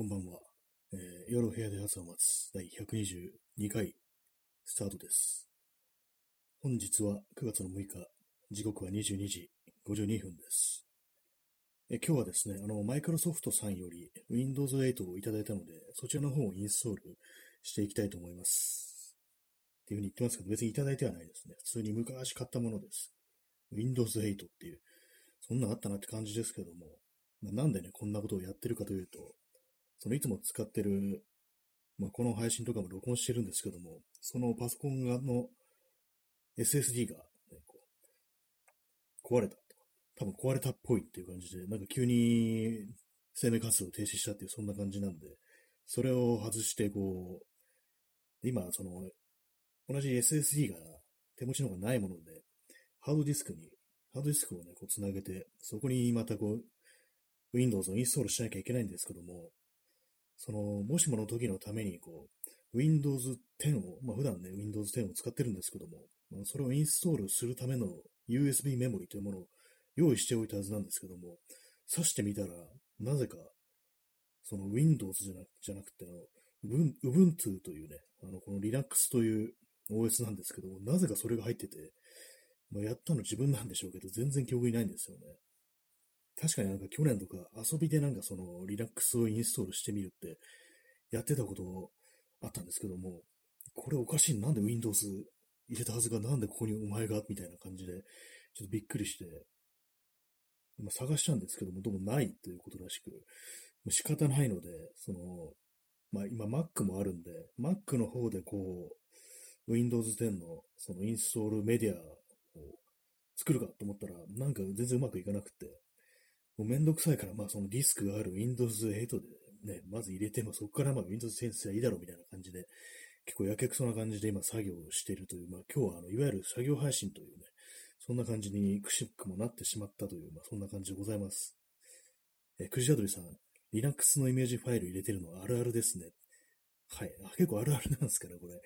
こんばんは。えー、夜部屋で朝を待つ第122回スタートです。本日は9月の6日、時刻は22時52分です。え今日はですね、あの、マイクロソフトさんより Windows 8をいただいたので、そちらの方をインストールしていきたいと思います。っていうふうに言ってますけど、別にいただいてはないですね。普通に昔買ったものです。Windows 8っていう、そんなあったなって感じですけども、まなんでね、こんなことをやってるかというと、そのいつも使ってる、まあ、この配信とかも録音してるんですけども、そのパソコンがの SSD が、ね、こう壊れた。多分壊れたっぽいっていう感じで、なんか急に生命活動を停止したっていうそんな感じなんで、それを外してこう、今その、同じ SSD が手持ちの方がないもので、ハードディスクに、ハードディスクをね、こう繋げて、そこにまたこう、Windows をインストールしなきゃいけないんですけども、その、もしもの時のために、こう、Windows 10を、まあ普段ね、Windows 10を使ってるんですけども、まあ、それをインストールするための USB メモリというものを用意しておいたはずなんですけども、挿してみたら、なぜか、その Windows じゃなじゃなくて、Ubuntu というね、あの、この Linux という OS なんですけども、なぜかそれが入ってて、まあ、やったの自分なんでしょうけど、全然記憶にないんですよね。確かになんか去年とか遊びでなんかその Linux をインストールしてみるってやってたこともあったんですけども、これおかしい。なんで Windows 入れたはずがなんでここにお前がみたいな感じで、ちょっとびっくりして、今探したんですけども、どうもないということらしく、仕方ないので、その、まあ今 Mac もあるんで、Mac の方でこう、Windows 10のそのインストールメディアを作るかと思ったら、なんか全然うまくいかなくて、もうめんどくさいから、まあそのディスクがある Windows 8でね、まず入れて、まあそこからまあ Windows 10すればいいだろうみたいな感じで、結構やけくそな感じで今作業をしているという、まあ今日はあの、いわゆる作業配信というね、そんな感じにくしくもなってしまったという、まあそんな感じでございます。え、くじらどりさん、Linux のイメージファイル入れてるのはあるあるですね。はい。結構あるあるなんですかね、これ。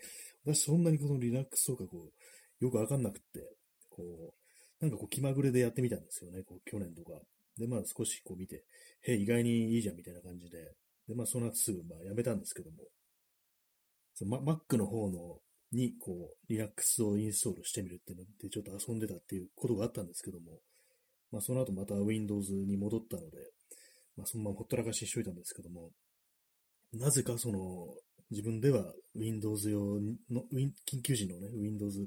私そんなにこの Linux とかこう、よくわかんなくって、こう、なんかこう気まぐれでやってみたんですよね、こう去年とか。で、まあ少しこう見て、へ意外にいいじゃんみたいな感じで、で、まあその後すぐまあやめたんですけども、その Mac の方のにこう Linux をインストールしてみるっていうのでちょっと遊んでたっていうことがあったんですけども、まあその後また Windows に戻ったので、まあそのままほったらかしにしといたんですけども、なぜかその自分では Windows 用の、緊急時のね、Windows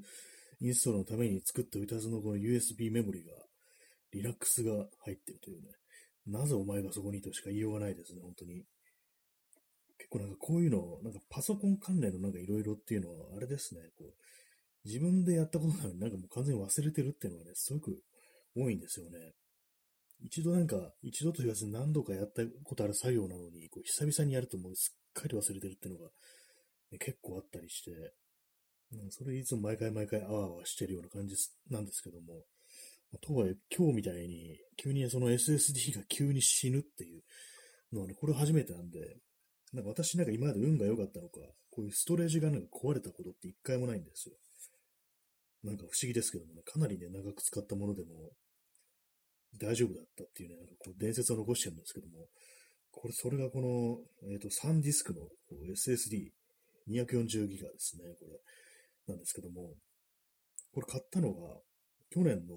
インストールのために作っておいたはずのこの USB メモリが Linux が入ってるというね。なぜお前がそこにとしか言いようがないですね、本当に。結構なんかこういうの、なんかパソコン関連のなんかいろいろっていうのは、あれですね、こう、自分でやったことなのになんかもう完全に忘れてるっていうのがね、すごく多いんですよね。一度なんか、一度と言わずに何度かやったことある作業なのに、こう久々にやるともうすっかり忘れてるっていうのが、ね、結構あったりして、うん、それいつも毎回毎回あわあわしてるような感じなんですけども、とはいえ、今日みたいに、急にその SSD が急に死ぬっていうのはね、これ初めてなんで、なんか私なんか今まで運が良かったのか、こういうストレージがなんか壊れたことって一回もないんですよ。なんか不思議ですけどもね、かなりね、長く使ったものでも大丈夫だったっていうね、なんかこう伝説を残してるんですけども、これ、それがこの、えっ、ー、と、3ディスクの SSD、240ギガですね、これ、なんですけども、これ買ったのが、去年の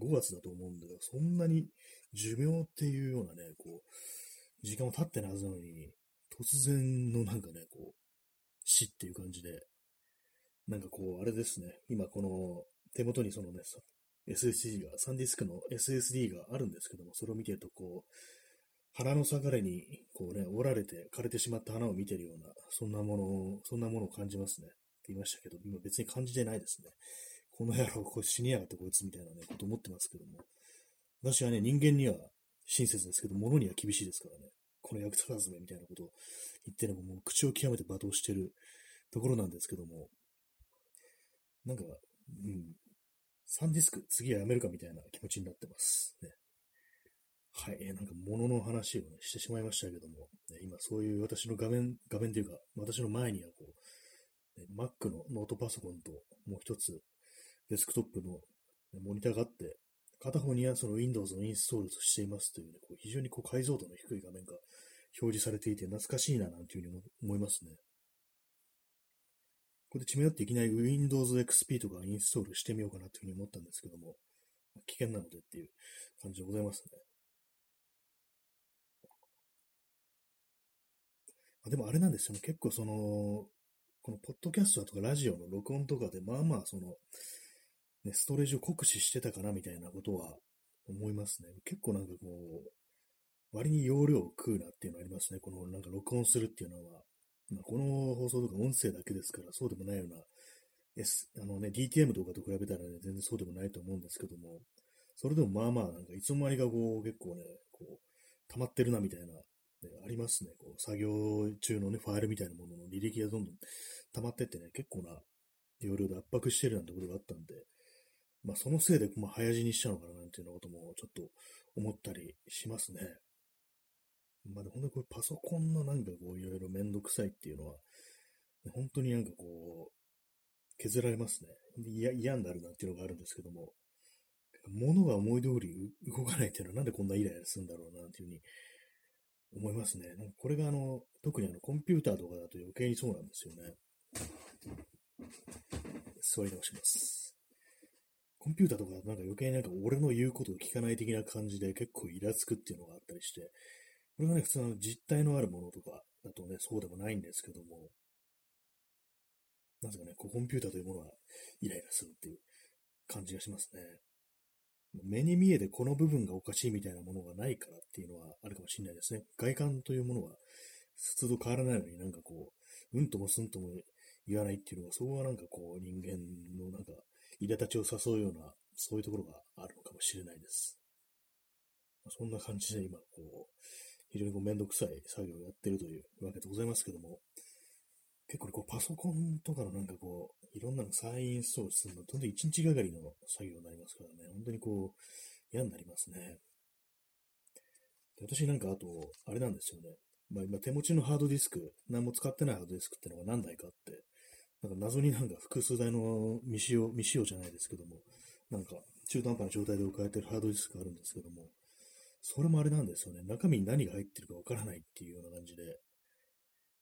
5月だと思うんで、そんなに寿命っていうようなね、こう、時間も経ってないはずなのに、突然のなんかね、こう、死っていう感じで、なんかこう、あれですね、今この手元にそのね、SSD が、サンディスクの SSD があるんですけども、それを見てるとこう、花の裂かれに、こうね、折られて枯れてしまった花を見てるような、そんなものを、そんなものを感じますね。って言いましたけど、今別に感じてないですね。この野郎、これ死にやがってこいつみたいなね、こと思ってますけども。私はね、人間には親切ですけど、物には厳しいですからね。この役立たずめみたいなことを言ってるのも、もう口を極めて罵倒してるところなんですけども。なんか、うん。サンディスク、次はやめるかみたいな気持ちになってます。ね。はい、えー、なんか物の話をね、してしまいましたけども、ね、今そういう私の画面、画面というか、私の前にはこう、ね、Mac のノートパソコンと、もう一つ、デスクトップのモニターがあって、片方にはその Windows のインストールしていますというね、こう非常にこう解像度の低い画面が表示されていて懐かしいななんていうふうに思いますね。これで血迷っていきなり Windows XP とかインストールしてみようかなというふうに思ったんですけども、危険なのでっていう感じでございますね。あでもあれなんですよね。結構その、このポッドキャストとかラジオの録音とかで、まあまあその、ね、ストレージを酷使してたかなみたいなことは思いますね。結構なんかこう、割に容量を食うなっていうのありますね。このなんか録音するっていうのは。まあ、この放送とか音声だけですから、そうでもないような、S、あのね、DTM とかと比べたらね、全然そうでもないと思うんですけども、それでもまあまあ、なんかいつの間にかこう、結構ね、こう、溜まってるなみたいな、ね、ありますね。こう、作業中のね、ファイルみたいなものの履歴がどんどん溜まってってね、結構な容量で圧迫してるなんてことがあったんで、まあそのせいで、まあ早死にしちゃうのかななんていうようなこともちょっと思ったりしますね。まあ、本当にこれパソコンのなんかこういろいろめんどくさいっていうのは、本当になんかこう、削られますね。嫌になるなっていうのがあるんですけども、物が思い通り動かないっていうのはなんでこんなイライラするんだろうなっていうふうに思いますね。なんかこれがあの、特にあのコンピューターとかだと余計にそうなんですよね。座り直します。コンピューターとかなんか余計になんか俺の言うことを聞かない的な感じで結構イラつくっていうのがあったりして、これがね、普通の実体のあるものとかだとね、そうでもないんですけども、なぜかね、こうコンピューターというものはイライラするっていう感じがしますね。目に見えてこの部分がおかしいみたいなものがないからっていうのはあるかもしれないですね。外観というものは普通と変わらないのになんかこう、うんともすんとも言わないっていうのが、そこはなんかこう人間のなんか、苛立ちを誘うような、そういうところがあるのかもしれないです。そんな感じで今、こう、非常にこうめんどくさい作業をやってるというわけでございますけども、結構、こうパソコンとかのなんかこう、いろんなの再インストールするの、とんで一日がかりの作業になりますからね、本当にこう、嫌になりますね。で私なんかあと、あれなんですよね。まあ今手持ちのハードディスク、何も使ってないハードディスクってのが何台かあって、なんか謎になんか複数台の未使用、未使用じゃないですけども、なんか中途半端な状態で置かれてるハードディスクがあるんですけども、それもあれなんですよね。中身に何が入ってるかわからないっていうような感じで、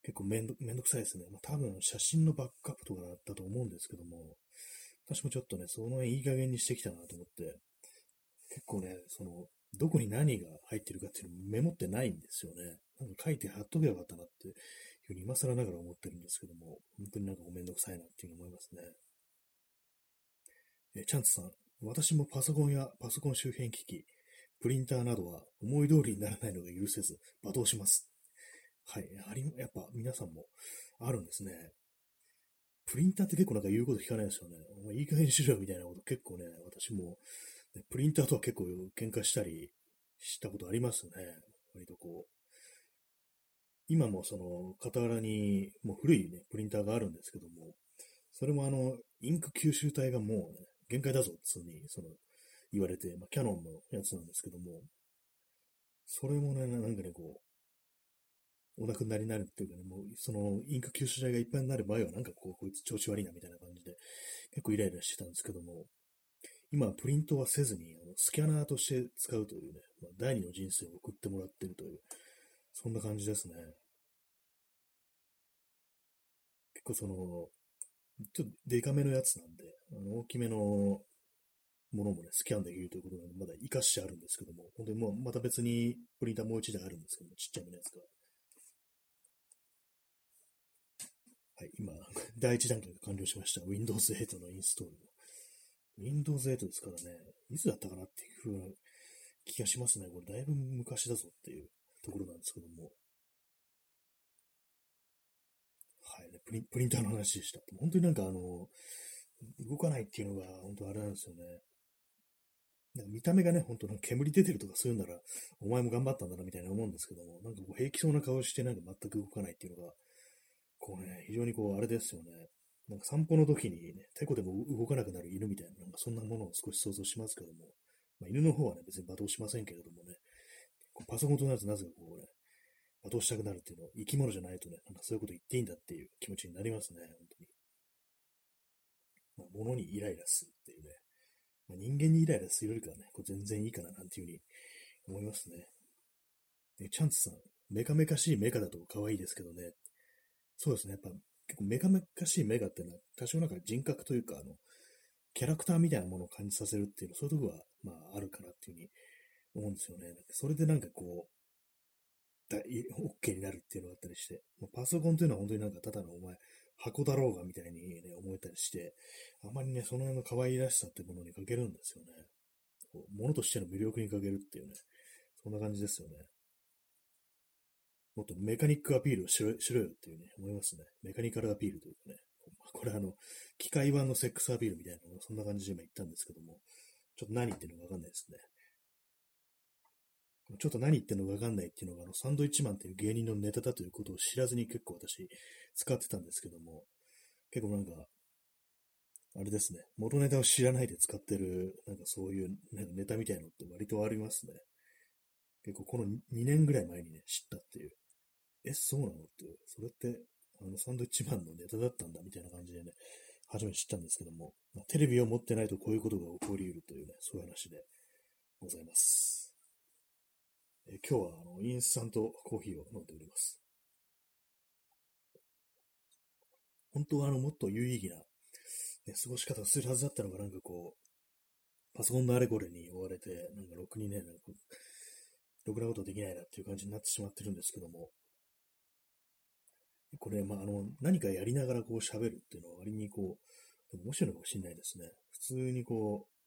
結構めんどめんどくさいですね。まあ、多分写真のバックアップとかだったと思うんですけども、私もちょっとね、その辺いい加減にしてきたなと思って、結構ね、その、どこに何が入ってるかっていうのをメモってないんですよね。なんか書いて貼っとけばよかったなってふうに今更ながら思ってるんですけども、本当になんかごめんどくさいなっていうふうに思いますね。え、チャンツさん、私もパソコンやパソコン周辺機器、プリンターなどは思い通りにならないのが許せず、罵倒します。はい。あり、やっぱ皆さんもあるんですね。プリンターって結構なんか言うこと聞かないですよね。お前いい加減にしろよみたいなこと結構ね、私も、ね、プリンターとは結構喧嘩したりしたことありますね。割とこう。今もその傍らにもう古いね、プリンターがあるんですけども、それもあの、インク吸収体がもうね、限界だぞ、つうに、その、言われて、まあ、キャノンのやつなんですけども、それもね、なんかね、こう、お亡くなりになるっていうかね、もう、その、インク吸収剤がいっぱいになる場合は、なんかこう、こいつ調子悪いなみたいな感じで、結構イライラしてたんですけども、今、プリントはせずに、あのスキャナーとして使うというね、まあ、第二の人生を送ってもらってるという、そんな感じですね。結構その、ちょっとデカめのやつなんで、あの大きめのものもね、スキャンできるということなので、まだ活かしてあるんですけども、本当にもうまた別にプリンターもう一台あるんですけども、ちっちゃめのやつが。はい、今、第一段階が完了しました。Windows 8のインストール。Windows 8ですからね、いつだったかなっていう風な気がしますね。これだいぶ昔だぞっていうところなんですけども。はいね、プリプリンターの話でした。本当になんかあの、動かないっていうのが本当あれなんですよね。なんか見た目がね、本当なんか煙出てるとかそういうなら、お前も頑張ったんだなみたいな思うんですけども、なんかこう平気そうな顔してなんか全く動かないっていうのが、こうね、非常にこうあれですよね。なんか散歩の時にね、テコでも動かなくなる犬みたいな、なんかそんなものを少し想像しますけども、まあ、犬の方はね、別に罵倒しませんけれどもね、パソコンとなるとなぜかこうね、罵倒したくなるっていうのは、生き物じゃないとね、なんかそういうこと言っていいんだっていう気持ちになりますね、本当に。まあ、物にイライラするっていうね、まあ、人間にイライラするよりかはね、こう全然いいかななんていうふうに思いますね。で、チャンツさん、メカメカしいメカだと可愛いですけどね、そうですね、やっぱ結構メカメカしいメカっていうのは多少なんか人格というか、あの、キャラクターみたいなものを感じさせるっていうの、そういうとこは、まあ、あるかなっていうふうに思うんですよね。それでなんかこう、だい OK になるっていうのがあったりして、まあ、パソコンというのは本当になんかただのお前、箱だろうがみたいにね、思えたりして、あまりね、その辺の可愛らしさってものに欠けるんですよね。こう物としての魅力に欠けるっていうね、そんな感じですよね。もっとメカニックアピールをしろしろよっていうね、思いますね。メカニカルアピールというかね。これあの、機械版のセックスアピールみたいなのそんな感じで今言ったんですけども、ちょっと何言ってるのかわかんないですね。ちょっと何言ってるのかわかんないっていうのが、あの、サンドイッチマンっていう芸人のネタだということを知らずに結構私使ってたんですけども、結構なんか、あれですね、元ネタを知らないで使ってる、なんかそういうなんかネタみたいのって割とありますね。結構この2年ぐらい前にね、知ったっていう。え、そうなの？って、それって、あの、サンドイッチマンのネタだったんだみたいな感じでね、初めて知ったんですけども、まあ、テレビを持ってないとこういうことが起こり得るというね、そういう話でございます。え今日はあのインスタントコーヒーを飲んでおります。本当はあのもっと有意義な、ね、過ごし方をするはずだったのがなんかこう、パソコンのあれこれに追われて、なんかろくにね、なんかろくなことできないなっていう感じになってしまってるんですけども、これ、まあ、あの、何かやりながらこう喋るっていうのは割にこう、面白いのかもしれないですね。普通にこう、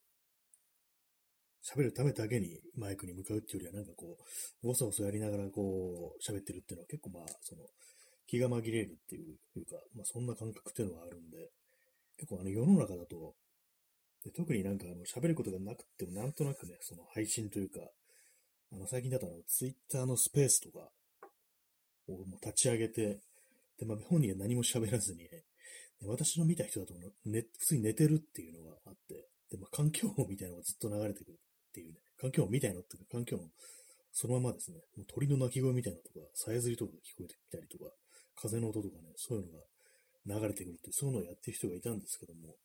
喋るためだけにマイクに向かうっていうよりは、なんかこう、ごそごそやりながらこう、喋ってるっていうのは結構まあ、その、気が紛れるっていうか、まあそんな感覚っていうのはあるんで、結構あの世の中だと、で特になんかあの喋ることがなくてもなんとなくね、その配信というか、あの最近だとあのツイッターのスペースとかをもう立ち上げて、で、まあ本人は何も喋らずに、ね、私の見た人だと、ね、普通に寝てるっていうのがあって、で、まあ環境音みたいなのがずっと流れてくる。っていうね、環境音みたいなっていうか、環境音、そのままですね、もう鳥の鳴き声みたいなとか、さえずりとかが聞こえてきたりとか、風の音とかね、そういうのが流れてくるって、そういうのをやってる人がいたんですけども、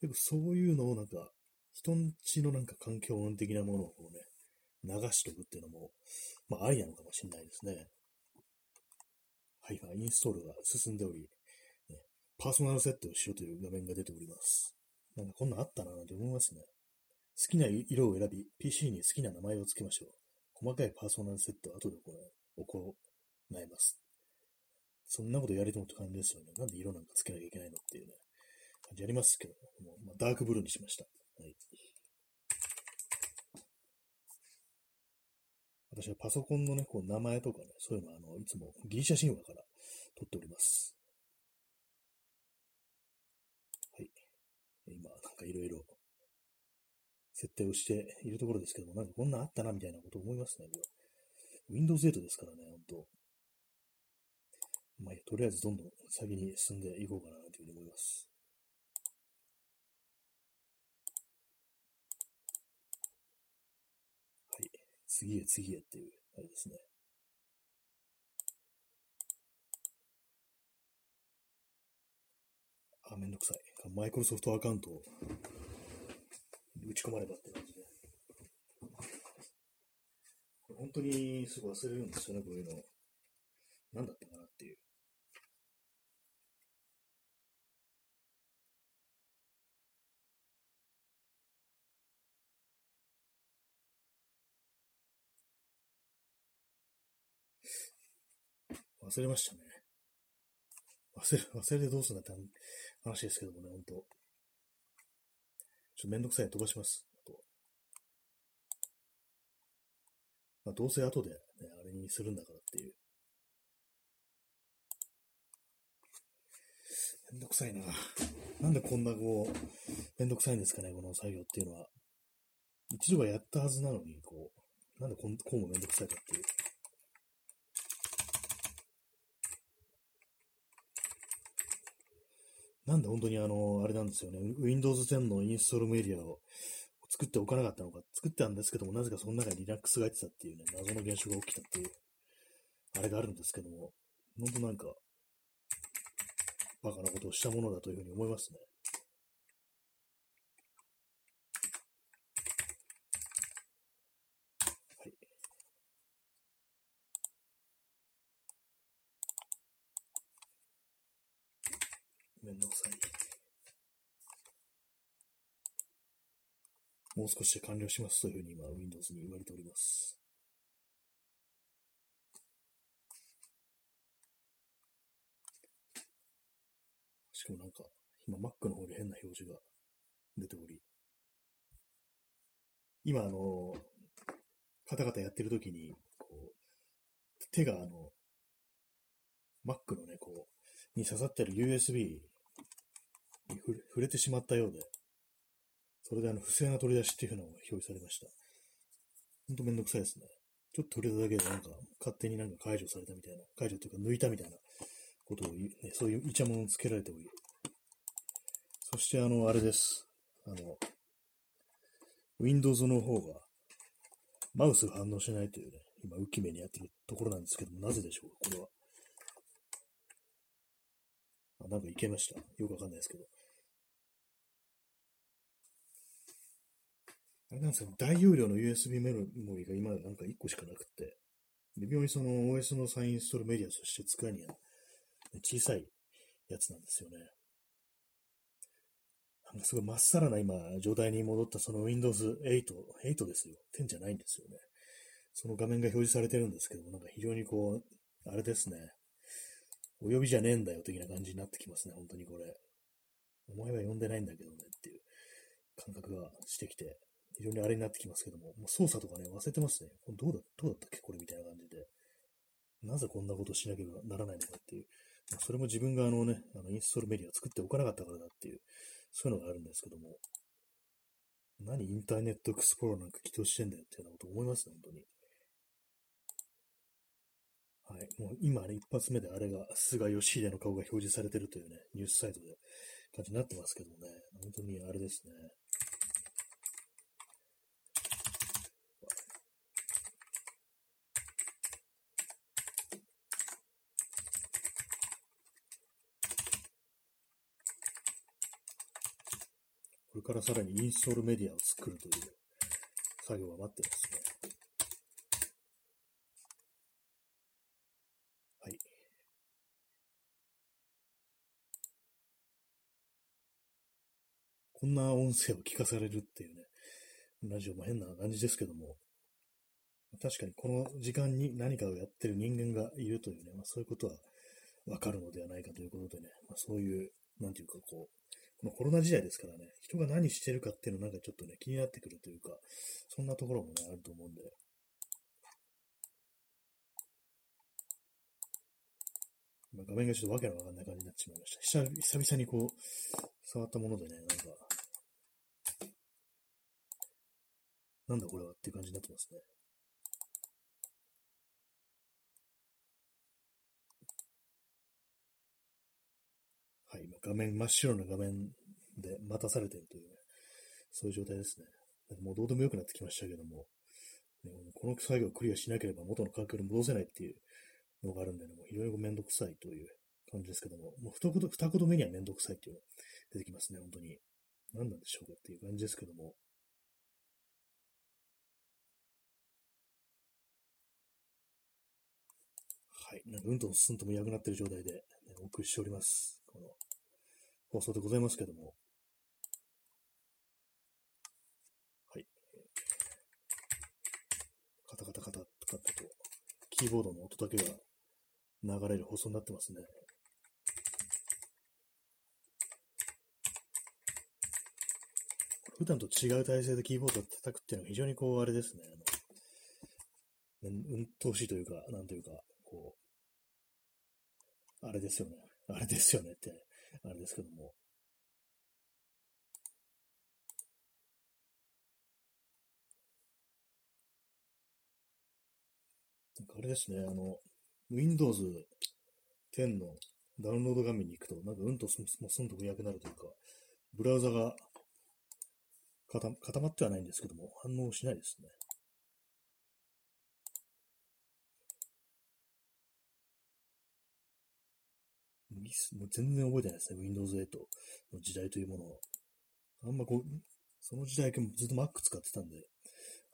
結構そういうのをなんか、人んちのなんか環境音的なものをこうね、流しとくっていうのも、まあ、ありなのかもしれないですね。はい、今、インストールが進んでおり、ね、パーソナルセットをしようという画面が出ております。なんかこんなんあったななんて思いますね。好きな色を選び、PC に好きな名前を付けましょう。細かいパーソナルセットは後で行います。そんなことやりともって感じですよね。なんで色なんか付けなきゃいけないのっていうね、感じありますけども、まあ、ダークブルーにしました。はい。私はパソコンのね、こう名前とかね、そういうのは、あの、いつもギリシャ神話から取っております。はい。今、なんかいろいろ設定をしているところですけども、なんかこんなんあったなみたいなこと思いますね。Windows 8ですからね、ほんと。まあ、とりあえずどんどん先に進んでいこうかなというふうに思います。はい。次へ次へっていう、あれですね。あ、めんどくさい。マイクロソフトアカウント打ち込まればって感じで。これ本当にすぐ忘れるんですよね、こういうの。何だったかなっていう。忘れましたね。忘れ、忘れてどうすんだって話ですけどもね、本当ちょっとめんどくさい飛ばします。あとまあ、どうせ後で、ね、あれにするんだからっていう。めんどくさいな。なんでこんなこう、めんどくさいんですかね、この作業っていうのは。一度はやったはずなのに、こう、なんでこうこうもめんどくさいかっていう。なんで本当にあの、あれなんですよね、Windows 10のインストールメディアを作っておかなかったのか、作ったんですけども、なぜかその中に Linux が入ってたっていうね、謎の現象が起きたっていう、あれがあるんですけども、本当なんか、バカなことをしたものだというふうに思いますね。どくさい。もう少しで完了しますというふうに今、Windows に言われております。しかもなんか、今 Mac の方に変な表示が出ており、今あの、カタカタやってる時に、こう、手があの、Mac のね、こう、に刺さってる USB 触れてしまったようで、それであの、不正な取り出しっていうのが表示されました。ほんとめんどくさいですね。ちょっと触れただけでなんか、勝手になんか解除されたみたいな、解除というか抜いたみたいなことを、ね、そういうイチャモンをつけられており、そしてあの、あれです。あの、Windows の方が、マウスが反応しないというね、今、浮き目にやってるところなんですけども、なぜでしょう？か、これは。あ、なんかいけました？よくわかんないですけど。あれなんですよ、大容量の USB メモリが今なんか1個しかなくて、微妙にその OS のサインストールメディアとして使うには小さいやつなんですよね。なんかすごいまっさらな今、状態に戻ったその Windows 8、8ですよ。10じゃないんですよね。その画面が表示されてるんですけども、なんか非常にこう、あれですね。お呼びじゃねえんだよ的な感じになってきますね、本当にこれ。お前は呼んでないんだけどねっていう感覚がしてきて、非常にあれになってきますけども、もう操作とかね、忘れてますね。これどうだ、どうだったっけ？これみたいな感じで。なぜこんなことしなければならないのかっていう。それも自分があのね、あのインストールメディア作っておかなかったからだっていう、そういうのがあるんですけども。何インターネットエクスプローラーなんか起動してんだよっていうようなこと思いますね、本当に。はい。もう今ね、一発目であれが、菅義偉の顔が表示されてるというね、ニュースサイトで感じになってますけどもね、本当にあれですね。からさらにインストールメディアを作るという作業が待ってますね。はい。こんな音声を聞かされるっていうね、ラジオも変な感じですけども、確かにこの時間に何かをやってる人間がいるというね、まあ、そういうことはわかるのではないかということでね、まあ、そういう、なんていうかこう、このコロナ時代ですからね、人が何してるかっていうのなんかちょっとね、気になってくるというか、そんなところもね、あると思うんで。今画面がちょっとわけのわかんない感じになってしまいました。久々にこう、触ったものでね、なんか、なんだこれはっていう感じになってますね。はい、今画面、真っ白な画面で待たされているというね、そういう状態ですね。もうどうでもよくなってきましたけども、ね、この作業をクリアしなければ元の環境に戻せないっていうのがあるんでね、もう非常にめんどくさいという感じですけども、もう二言二言目にはめんどくさいっていうのが出てきますね、本当に。何なんでしょうかっていう感じですけども。はい。なんかうんとすんともいなくなってる状態で、ね、お送りしております。この放送でございますけども。はい。カタカタカタカタと、キーボードの音だけが流れる放送になってますね。普段と違う体勢でキーボードを叩くっていうのは非常にこう、あれですね。あの、うんとうしいというか、なんというか、こう、あれですよね。あれですよねって、あれですけども。なんかあれですね、あの、Windows 10のダウンロード画面に行くと、なんかうんとすんと見なくなるというか、ブラウザが固まってはないんですけども、反応しないですね。ミス、もう全然覚えてないですね。Windows 8の時代というものを。あんまこう、その時代ずっと Mac 使ってたんで、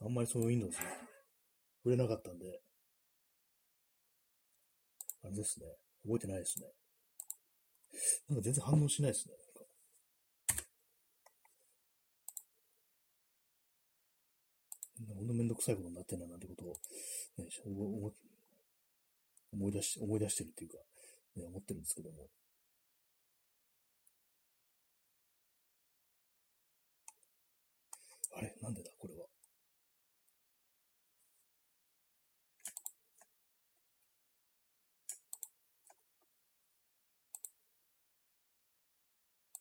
あんまりその Windows 触れなかったんで、あれですね。覚えてないですね。なんか全然反応しないですね。なんかほんとめんどくさいことになってんななんてことを、ね、思い出し、思い出してるっていうか、ね、思ってるんですけども。あれ？なんでだ？これは。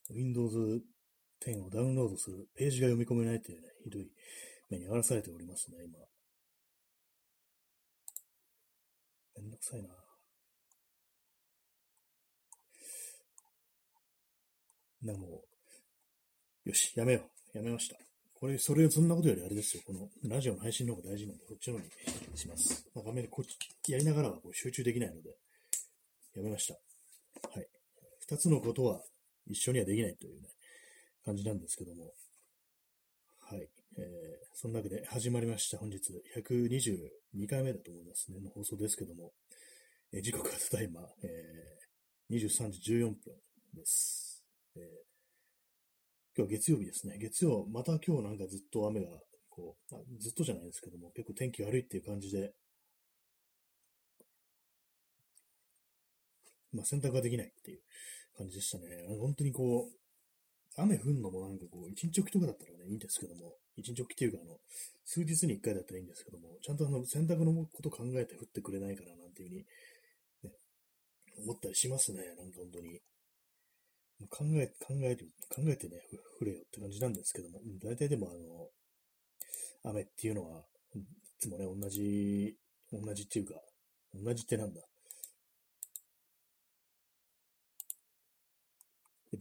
Windows 10をダウンロードするページが読み込めないというね、ひどい目に遭わされておりますね、今。めんどくさいな。な、もう、よし、やめよう。やめました。これ、それ、そんなことよりあれですよ。この、ラジオの配信の方が大事なんで、こっちの方にします。まあ、画面でこっち、やりながらはこう集中できないので、やめました。はい。二つのことは一緒にはできないというね、感じなんですけども。はい。えー、そんなわけで始まりました。本日122回目だと思いますね、の放送ですけども。えー、時刻はただいま、えー、23時14分です。えー、今日は月曜日ですね。月曜、また今日なんかずっと雨が、こう、あずっとじゃないですけども、結構天気悪いっていう感じで、まあ洗濯ができないっていう感じでしたね。本当にこう、雨降るのもなんかこう、一日おきとかだったらね、いいんですけども、一日おきっていうか、あの、数日に一回だったらいいんですけども、ちゃんとあの、洗濯のこと考えて降ってくれないかな、なんていうふうに、ね、思ったりしますね、なんか本当に。考え、考える、考えてね、降れよって感じなんですけども、大体でもあの、雨っていうのは、いつもね、同じ、同じっていうか、同じってなんだ。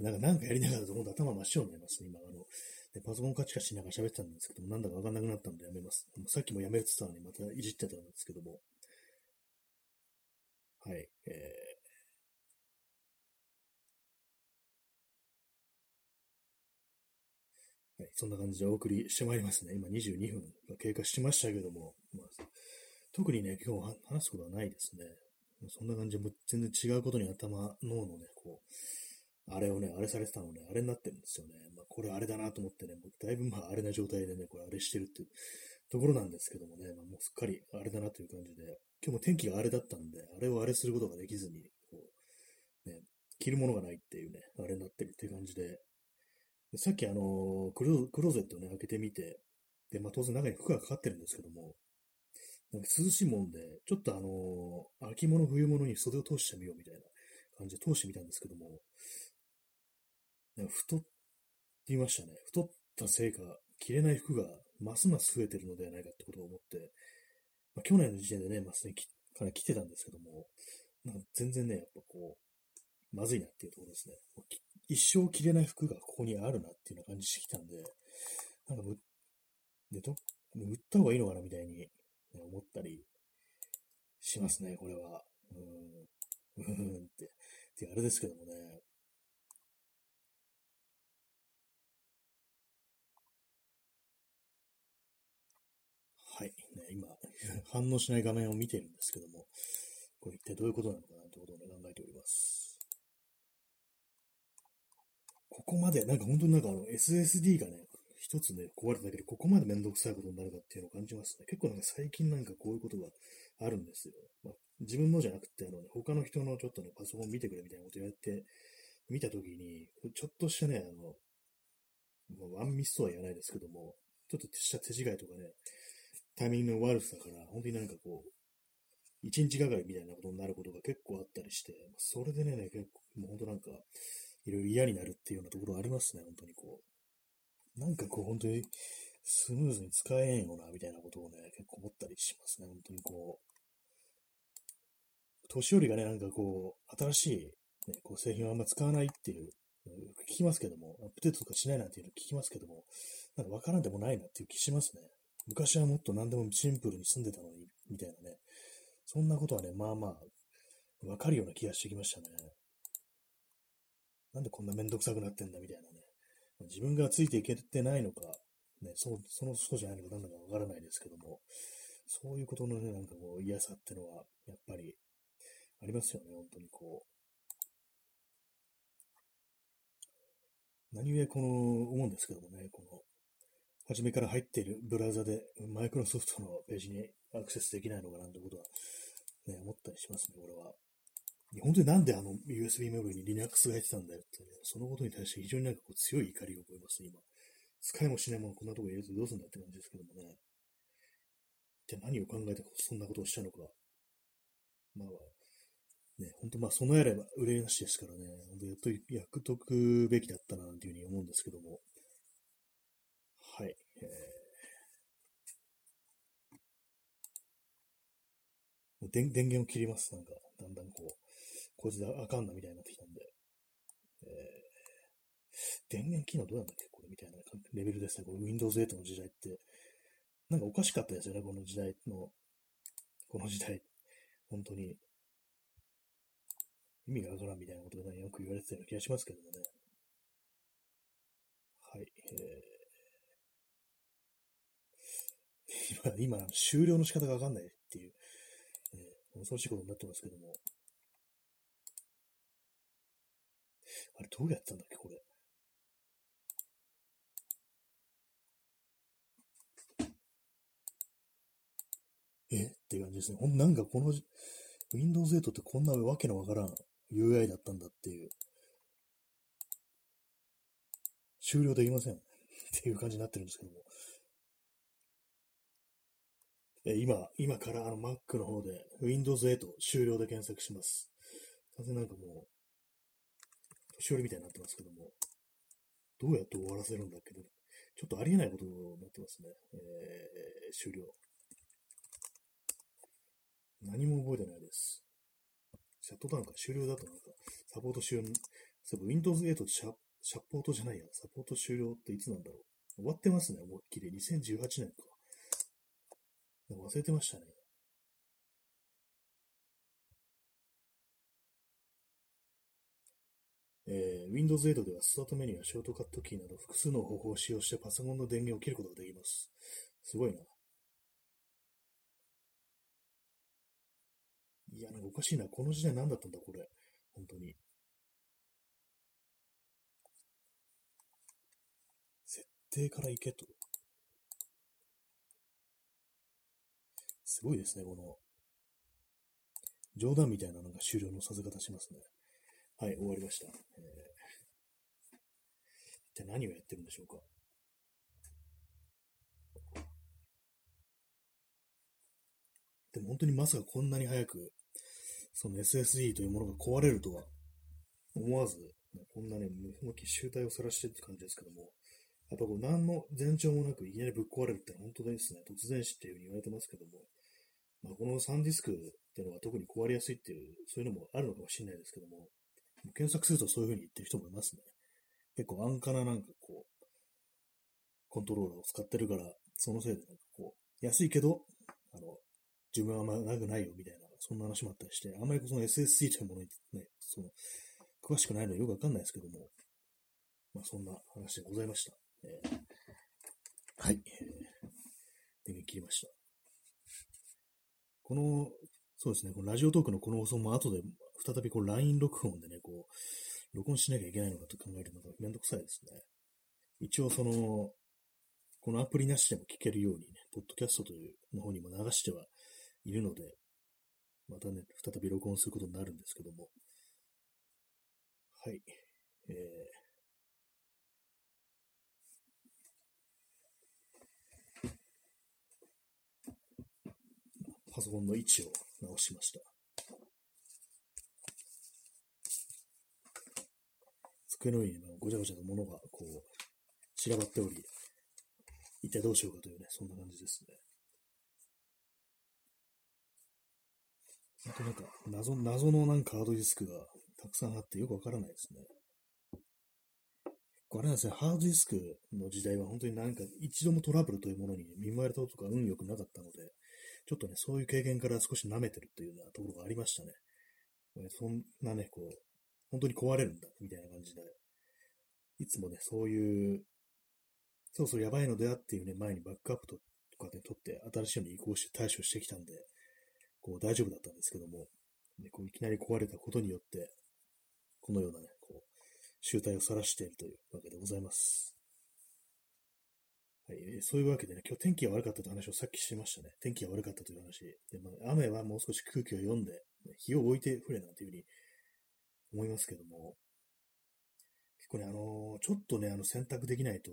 なんか、なんかやりながらと思頭真っ白になりますね、今。あの、でパソコンカチカチしながら喋ってたんですけども、なんだかわかんなくなったんでやめます。さっきもやめてたのにまたいじってたんですけども。はい、えー、はい、そんな感じでお送りしてまいりますね。今22分が経過しましたけども、まあ、特にね、今日話すことはないですね。そんな感じで、全然違うことに頭、脳のね、こう、あれをね、あれされてたのね、あれになってるんですよね。まあ、これあれだなと思ってね、もうだいぶまあ、あれな状態でね、これあれしてるっていうところなんですけどもね、まあ、もうすっかりあれだなという感じで、今日も天気があれだったんで、あれをあれすることができずに、こう、ね、着るものがないっていうね、あれになってるっていう感じで、さっきあのクロ、クローゼットをね、開けてみて、で、まあ当然中に服がかかってるんですけども、なんか涼しいもんで、ちょっとあの秋物冬物に袖を通してみようみたいな感じで通してみたんですけども、太って言いましたね。太ったせいか、着れない服がますます増えてるのではないかってことを思って、まあ、去年の時点でね、まあ、すでにかなり来てたんですけども、なんか全然ね、やっぱこう、まずいなっていうところですね。一生着れない服がここにあるなっていうような感じしてきたんで、なんかでど、売った方がいいのかなみたいに、ね、思ったりしますね、これは。うん、うんって。ってあれですけどもね、はい。ね、今、反応しない画面を見てるんですけども、これ一体どういうことなのかなということをね、考えております。ここまで、なんか本当になんかあの SSD がね、一つね、壊れたけでここまでめんどくさいことになるかっていうのを感じますね。結構なんか最近なんかこういうことがあるんですよ。まあ、自分のじゃなくて、あのね、他の人のちょっとね、パソコン見てくれみたいなことやって、見たときに、ちょっとしたね、あの、ワンミスとは言わないですけども、ちょっとした手違いとかね、タイミングの悪さから、本当になんかこう、一日がかりみたいなことになることが結構あったりして、それでね、結構、もう本当なんか、いろいろ嫌になるっていうようなところありますね、本当にこう。なんかこう、本当にスムーズに使えんよな、みたいなことをね、結構思ったりしますね、本当にこう。年寄りがね、なんかこう、新しい、ね、こう製品をあんま使わないっていう、聞きますけども、アップデートとかしないなんていうの聞きますけども、なんかわからんでもないなっていう気しますね。昔はもっと何でもシンプルに住んでたのに、みたいなね。そんなことはね、まあまあ、わかるような気がしてきましたね。なんでこんなめんどくさくなってんだ、みたいなね。自分がついていけてないのか、ね、そ、その人じゃないのか何だかわからないですけども、そういうことのね、なんかこう嫌さってのは、やっぱりありますよね、本当にこう何故この、思うんですけどもね、この、初めから入っているブラウザでマイクロソフトのページにアクセスできないのかなんてことは、ね、思ったりしますね、これは。本当になんであの USB メモリに Linux が入ってたんだよって、ね、そのことに対して非常になんかこう強い怒りを覚えます、今。使いもしないものこんなとこ入れてどうすんだって感じですけどもね。じゃあ何を考えてそんなことをしたのか。まあ、ね、本当まあ、そのやれば憂いなしですからね、本当やっとやっとくべきだったな、なんていうふうに思うんですけども。はい。えー、電電源を切ります。なんか、だんだんこう、こいつであかんなみたいになってきたんで。えー、電源機能どうなんだっけこれみたいなレベルですね。この Windows 8の時代って。なんかおかしかったですよね。この時代の、この時代。本当に。意味がわからんみたいなことが、よく言われてたような気がしますけどもね。はい。えー、今、今、終了の仕方がわかんないっていう、えー、恐ろしいことになってますけども。あれ、どうやったんだっけ、これ。えって感じですね。ほんなんかこの Windows 8ってこんなわけのわからん UI だったんだっていう。終了できません。っていう感じになってるんですけども。え今、今からあの Mac の方で Windows 8終了で検索します。完全なんかもう、年寄りみたいになってますけども、どうやって終わらせるんだっけど、ちょっとありえないことになってますね。えー、終了。何も覚えてないです。シャットダウンか終了だとなんか、サポート終了、そう Windows 8シャシャポートじゃないや、サポート終了っていつなんだろう。終わってますね、思いっきり。2018年か。忘れてましたね。えー、Windows 8ではスタートメニューやショートカットキーなど複数の方法を使用してパソコンの電源を切ることができます。すごいな。いや、なんかおかしいな。この時代何だったんだ、これ。本当に。設定から行けと。すごいですね、この。冗談みたいなのが終了のさせ方しますね。はい、終わりました。えー、一体何をやってるんでしょうか。でも本当にまさかこんなに早くその SSD というものが壊れるとは思わず、こんなね、思いっきり集体を晒してって感じですけども、やっぱこう何の前兆もなくいきなりぶっ壊れるって本当ですね、突然死っていうふうに言われてますけども、まあ、このサンディスクっていうのは特に壊れやすいっていう、そういうのもあるのかもしれないですけども、検索するとそういうふうに言ってる人もいますね。結構安価ななんかこう、コントローラーを使ってるから、そのせいでなんかこう、安いけど、あの、寿命はあんま長くないよみたいなそんな話もあったりして、あんまりその SSD というものにね、その、詳しくないのでよくわかんないですけども、まあそんな話でございました。えー、はい、えー、電源切りました。この、そうですね、このラジオトークのこの放送も後で再びこう LINE 録音でね、こう、録音しなきゃいけないのかと考えるのがめんどくさいですね。一応その、このアプリなしでも聞けるようにね、ポッドキャストというの方にも流してはいるので、またね、再び録音することになるんですけども。はい。えー、パソコンの位置を直しました。机の上にごちゃごちゃと物がこう散らばっており、一体どうしようかというね、そんな感じですね。本当なんか、謎、謎のなんかハードディスクがたくさんあってよくわからないですね。あれなんですね、ハードディスクの時代は本当になんか一度もトラブルというものに見舞われたことが運良くなかったので、ちょっとね、そういう経験から少し舐めてるというようなところがありましたね。そんなね、こう、本当に壊れるんだ、みたいな感じで、いつもね、そういう、そうそうやばいのではっていうね、前にバックアップとかね、取って新しいのに移行して対処してきたんで、こう大丈夫だったんですけども、ね、こういきなり壊れたことによって、このようなね、こう、集体を晒しているというわけでございます。はい、そういうわけでね、今日天気が悪かったという話をさっきしましたね。天気が悪かったという話。でまあ、雨はもう少し空気を読んで、日を置いて降れなんていうふうに思いますけども、結構ね、あの、ちょっとね、あの、選択できないと、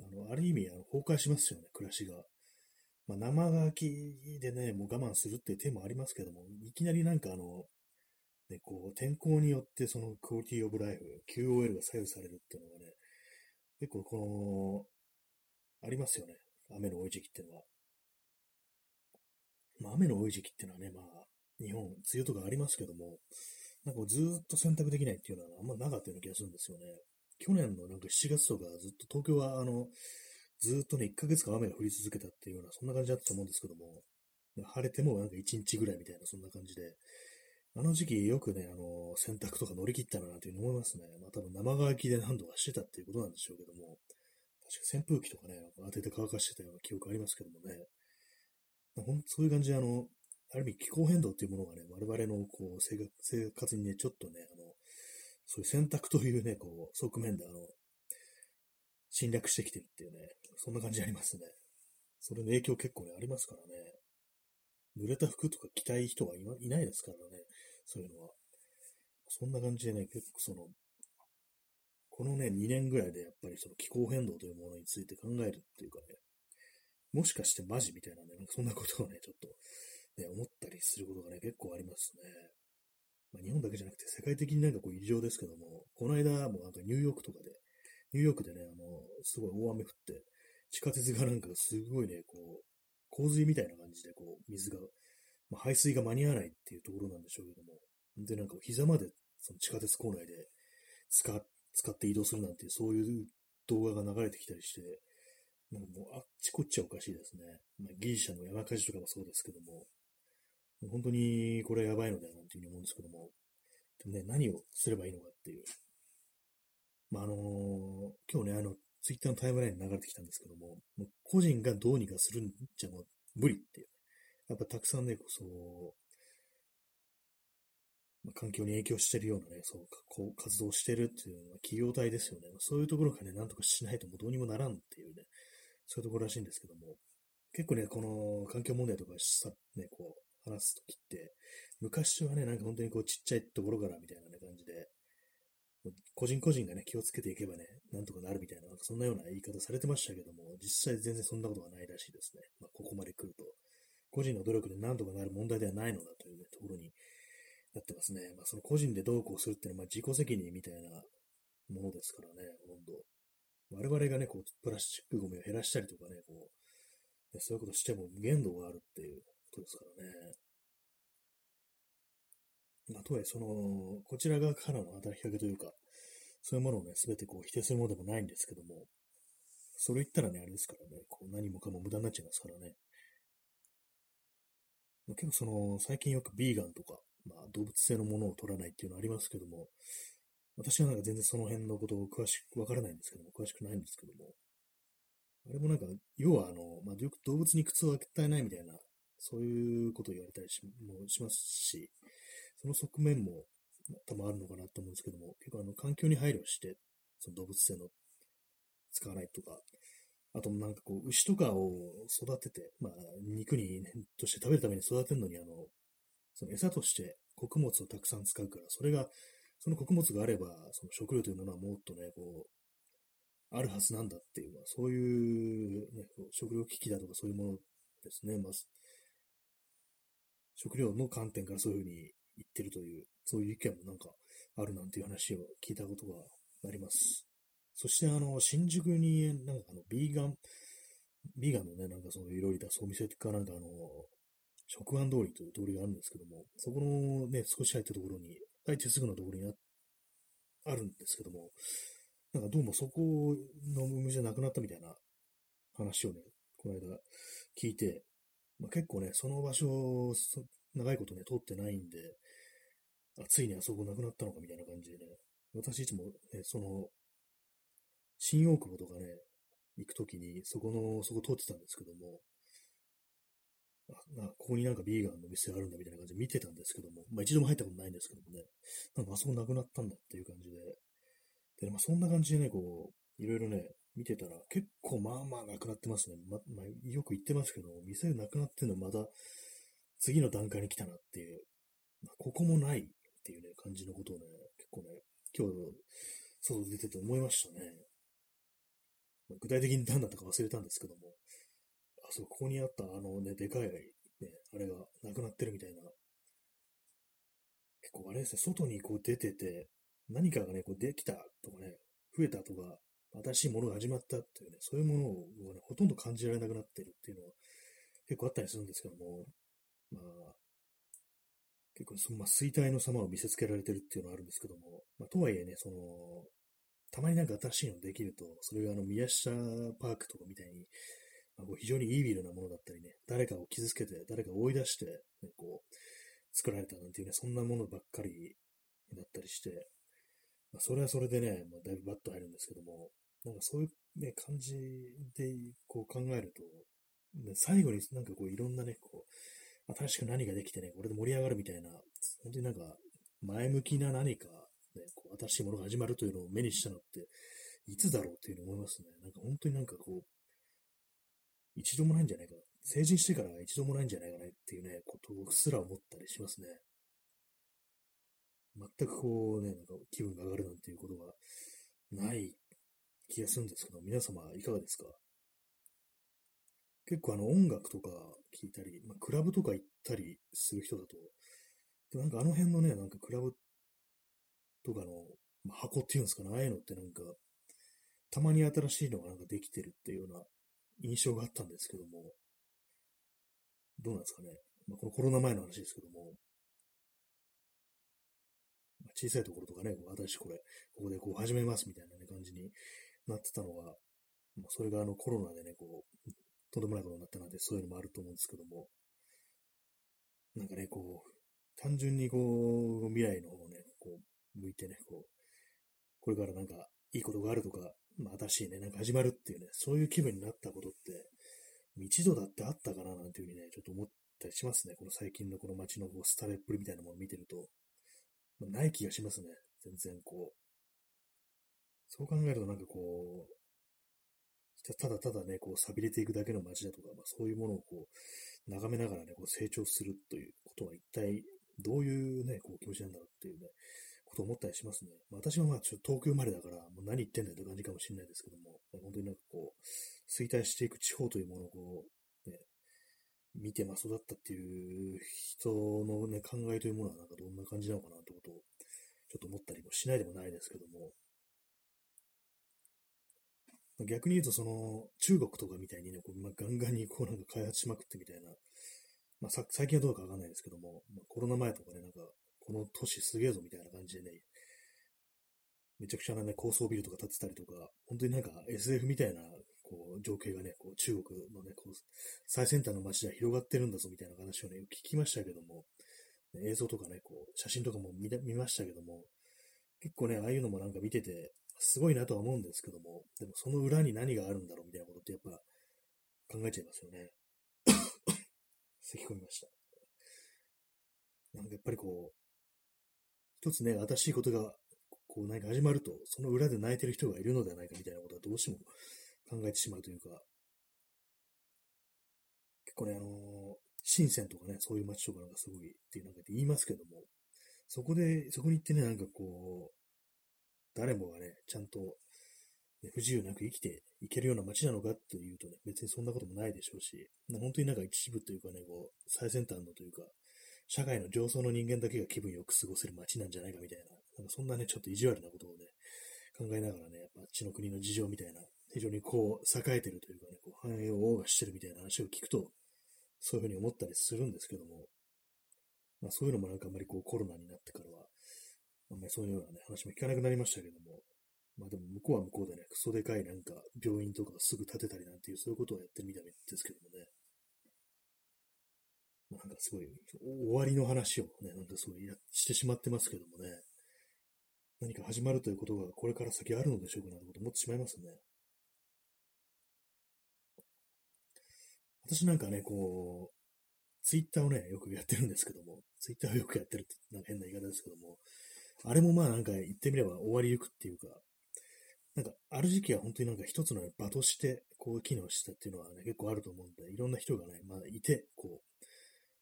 あの、ある意味、あの崩壊しますよね、暮らしが。まあ、生乾きでね、もう我慢するっていう手もありますけども、いきなりなんかあの、ね、こう、天候によってそのクオリティオブライフ、QOL が左右されるっていうのがね、結構この、ありますよね。雨の多い時期っていうのは。まあ、雨の多い時期っていうのはね、まあ、日本、梅雨とかありますけども、なんかずっと選択できないっていうのはあんまなかったような気がするんですよね。去年のなんか7月とかずっと東京はあの、ずっとね、1ヶ月間雨が降り続けたっていうような、そんな感じだったと思うんですけども、晴れてもなんか1日ぐらいみたいな、そんな感じで、あの時期よくね、あの、洗濯とか乗り切ったなというふうに思いますね。まあ多分生乾きで何度かしてたっていうことなんでしょうけども、確か扇風機とかね、当てて乾かしてたような記憶ありますけどもね、ほんそういう感じであの、ある意味気候変動っていうものがね、我々のこう生活にね、ちょっとね、あの、そういう選択というね、こう、側面であの、侵略してきてるっていうね、そんな感じありますね。それの影響結構ね、ありますからね。濡れた服とか着たい人はいないですからね、そういうのは。そんな感じでね、結構その、このね、2年ぐらいでやっぱりその気候変動というものについて考えるっていうかね、もしかしてマジみたいなね、なんかそんなことをね、ちょっと、ね、思ったりすることがね、結構ありますね。まあ、日本だけじゃなくて世界的になんかこう異常ですけども、この間もなんかニューヨークとかで、ニューヨークでね、あの、すごい大雨降って、地下鉄がなんかすごいね、こう、洪水みたいな感じで、こう、水が、まあ、排水が間に合わないっていうところなんでしょうけども、で、なんか膝までその地下鉄構内で使使って移動するなんて、そういう動画が流れてきたりして、なんかもうあっちこっちはおかしいですね。まあ、ギリシャの山火事とかもそうですけども、本当にこれやばいのだなっていうふうに思うんですけども、でもね、何をすればいいのかっていう。まあ、あのー、今日ね、あの、ツイッターのタイムラインに流れてきたんですけども、もう個人がどうにかするんじゃもう無理っていう。やっぱたくさんね、こうそう、まあ、環境に影響してるようなね、そう、こう活動してるっていうのは企業体ですよね。そういうところがね、なんとかしないともうどうにもならんっていうね、そういうところらしいんですけども、結構ね、この環境問題とかさ、ね、こう、話すときって、昔はね、なんか本当にこうちっちゃいところからみたいな、ね、感じで、個人個人がね、気をつけていけばね、なんとかなるみたいな、なんかそんなような言い方されてましたけども、実際全然そんなことがないらしいですね。まあ、ここまで来ると。個人の努力でなんとかなる問題ではないのだという、ね、ところになってますね。まあ、その個人でどうこうするっていうのは、まあ、自己責任みたいなものですからね、ほとんど。我々がね、こう、プラスチックゴミを減らしたりとかね、こう、そういうことしても限度があるっていうことですからね。まあ、とはいえ、その、こちら側からの働きかけというか、そういうものをね、すべてこう否定するものでもないんですけども、それ言ったらね、あれですからね、こう何もかも無駄になっちゃいますからね。まあ、結構その、最近よくビーガンとか、まあ、動物性のものを取らないっていうのありますけども、私はなんか全然その辺のことを詳しくわからないんですけども、詳しくないんですけども、あれもなんか、要はあの、まあ、よく動物に靴を与えないみたいな、そういうことを言われたりしもしますし、その側面も多分あるのかなと思うんですけども、結構あの、環境に配慮して、その動物性の使わないとか、あとなんかこう、牛とかを育てて、まあ、肉に、ね、として食べるために育てるのに、あの、その餌として穀物をたくさん使うから、それが、その穀物があれば、その食料というものはもっとね、こう、あるはずなんだっていう、まあ、そういう、ね、食料危機だとかそういうものですね。まあ、食料の観点からそういうふうに言ってるという、そういう意見もなんかあるなんていう話を聞いたことがあります。そしてあの、新宿になんかあの、ビーガン、ビーガンのね、なんかそのいろいろしたお店かなんかあの、食安通りという通りがあるんですけども、そこのね、少し入ったところに、大抵すぐのところにあるんですけども、なんかどうもそこのお店なくなったみたいな話をね、この間聞いて、まあ、結構ね、その場所、長いことね、通ってないんで、あ、ついにあそこなくなったのかみたいな感じでね、私いつもね、その、新大久保とかね、行くときに、そこの、そこ通ってたんですけども、あここになんかビーガンの店があるんだみたいな感じで見てたんですけども、まあ一度も入ったことないんですけどもね、なんかあそこなくなったんだっていう感じで、で、まあ、そんな感じでね、こう、いろいろね、見てたら、結構まあまあなくなってますね。ま、まあ、よく言ってますけど、店なくなってんのまた次の段階に来たなっていう、まあ、ここもないっていうね、感じのことをね、結構ね、今日、外出てて思いましたね。まあ、具体的に何だったか忘れたんですけども、あ、そう、ここにあったあのね、でかい、ね、あれがなくなってるみたいな。結構あれですね、外にこう出てて、何かがね、こうできたとかね、増えたとか、新しいものが始まったっていうね、そういうものを、ね、ほとんど感じられなくなってるっていうのは結構あったりするんですけども、まあ、結構その、まあ、衰退の様を見せつけられてるっていうのはあるんですけども、まあ、とはいえね、その、たまになんか新しいのできると、それがあの、宮下パークとかみたいに、まあ、こう非常にいいビルなものだったりね、誰かを傷つけて、誰かを追い出して、ね、こう、作られたなんていうね、そんなものばっかりだったりして、まあ、それはそれでね、まあ、だいぶバッと入るんですけども、なんかそういう、ね、感じでこう考えると、ね、最後になんかこういろんなね、こう、新しく何ができてね、これで盛り上がるみたいな、本当になんか前向きな何か、ね、こう新しいものが始まるというのを目にしたのって、いつだろうっていうふうに思いますね。なんか本当になんかこう、一度もないんじゃないか。成人してから一度もないんじゃないかなっていうね、ことすら思ったりしますね。全くこうね、なんか気分が上がるなんていうことがない気がするんですけど、皆様いかがですか？結構あの音楽とか聴いたり、まあ、クラブとか行ったりする人だと、でもなんかあの辺のね、なんかクラブとかの、まあ、箱っていうんですかね、ああいうのってなんか、たまに新しいのがなんかできてるっていうような印象があったんですけども、どうなんですかね？まあ、このコロナ前の話ですけども、小さいところとかね、私これ、ここでこう始めますみたいな、ね、感じになってたのが、まあ、それがあのコロナでね、こう、とんでもないことになったなんてそういうのもあると思うんですけども、なんかね、こう、単純にこう、未来の方をね、こう、向いてね、こう、これからなんかいいことがあるとか、まあ、新しいね、なんか始まるっていうね、そういう気分になったことって、一度だってあったかななんていうふうにね、ちょっと思ったりしますね。この最近のこの街のこうスタレっぷりみたいなものを見てると、ない気がしますね。全然こう。そう考えるとなんかこう、ただただね、こう、錆びれていくだけの街だとか、まあ、そういうものをこう、眺めながらね、こう成長するということは一体どういうね、こう気持ちなんだろうっていうね、ことを思ったりしますね。まあ、私はまあちょっと東京生まれだから、もう何言ってんだよって感じかもしれないですけども、まあ本当になんかこう、衰退していく地方というものをこう、見てま育ったっていう人のね、考えというものはなんかどんな感じなのかなってことを、ちょっと思ったりもしないでもないですけども、逆に言うと、その、中国とかみたいにね、こうまあ、ガンガンにこうなんか開発しまくってみたいな、まあ、さ最近はどうかわかんないですけども、まあ、コロナ前とかね、なんか、この都市すげえぞみたいな感じでね、めちゃくちゃなね、高層ビルとか建てたりとか、本当になんか SF みたいな、こう、情景がね、こう、中国のね、こう、最先端の街では広がってるんだぞみたいな話をね、聞きましたけども、映像とかね、こう、写真とかも見見ましたけども、結構ね、ああいうのもなんか見てて、すごいなとは思うんですけども、でもその裏に何があるんだろうみたいなことってやっぱ考えちゃいますよね。咳込みました。なんかやっぱりこう、一つね、新しいことが、こう何か始まると、その裏で泣いてる人がいるのではないかみたいなことはどうしても考えてしまうというか、結構ね、あのー、深センとかね、そういう街とかなんかすごいっていうなんか言いますけども、そこで、そこに行ってね、なんかこう、誰もがね、ちゃんと、ね、不自由なく生きていけるような街なのかっていうとね、別にそんなこともないでしょうし、本当になんか一部というかね、こう、最先端のというか、社会の上層の人間だけが気分よく過ごせる街なんじゃないかみたいな、なんかそんなね、ちょっと意地悪なことをね、考えながらね、やっぱあっちの国の事情みたいな、非常にこう、栄えてるというかね、こう繁栄を謳歌してるみたいな話を聞くと、そういうふうに思ったりするんですけども、まあそういうのもなんかあんまりこうコロナになってからは、あんまりそういうようなね、話も聞かなくなりましたけども、まあでも向こうは向こうでね、クソでかいなんか病院とかをすぐ建てたりなんていう、そういうことをやってるみたいですけどもね。なんかすごい、終わりの話をね、なんかすごいやしてしまってますけどもね。何か始まるということがこれから先あるのでしょうかなと思ってしまいますね。私なんかね、こう、ツイッターをね、よくやってるんですけども、ツイッターをよくやってるって、なんか変な言い方ですけども、あれもまあなんか言ってみれば終わりゆくっていうか、なんか、ある時期は本当になんか一つの場として、こう、機能したっていうのはね、結構あると思うんで、いろんな人がね、まあ、いて、こう、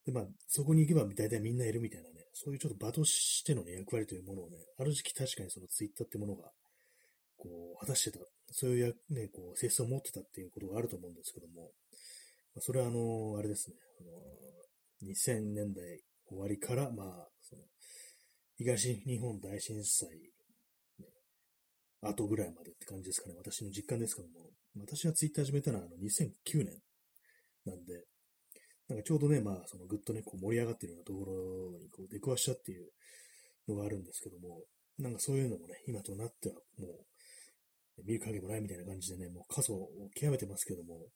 で、まあ、そこに行けば大体みんないるみたいなね、そういうちょっと場としてのね、役割というものをね、ある時期確かにそのツイッターってものが、こう、果たしてた、そういうや、ね、こう、性質を持ってたっていうことがあると思うんですけども、まあ、それはあの、あれですね、あの、2000年代終わりから、まあ、その、東日本大震災、ね、後ぐらいまでって感じですかね、私の実感ですけども、私はツイッター始めたのはあの2009年なんで、なんかちょうどね、まあ、そのぐっとね、こう盛り上がってるようなところにこう出くわしたっていうのがあるんですけども、なんかそういうのもね、今となってはもう、見る影もないみたいな感じでね、もう数を極めてますけども、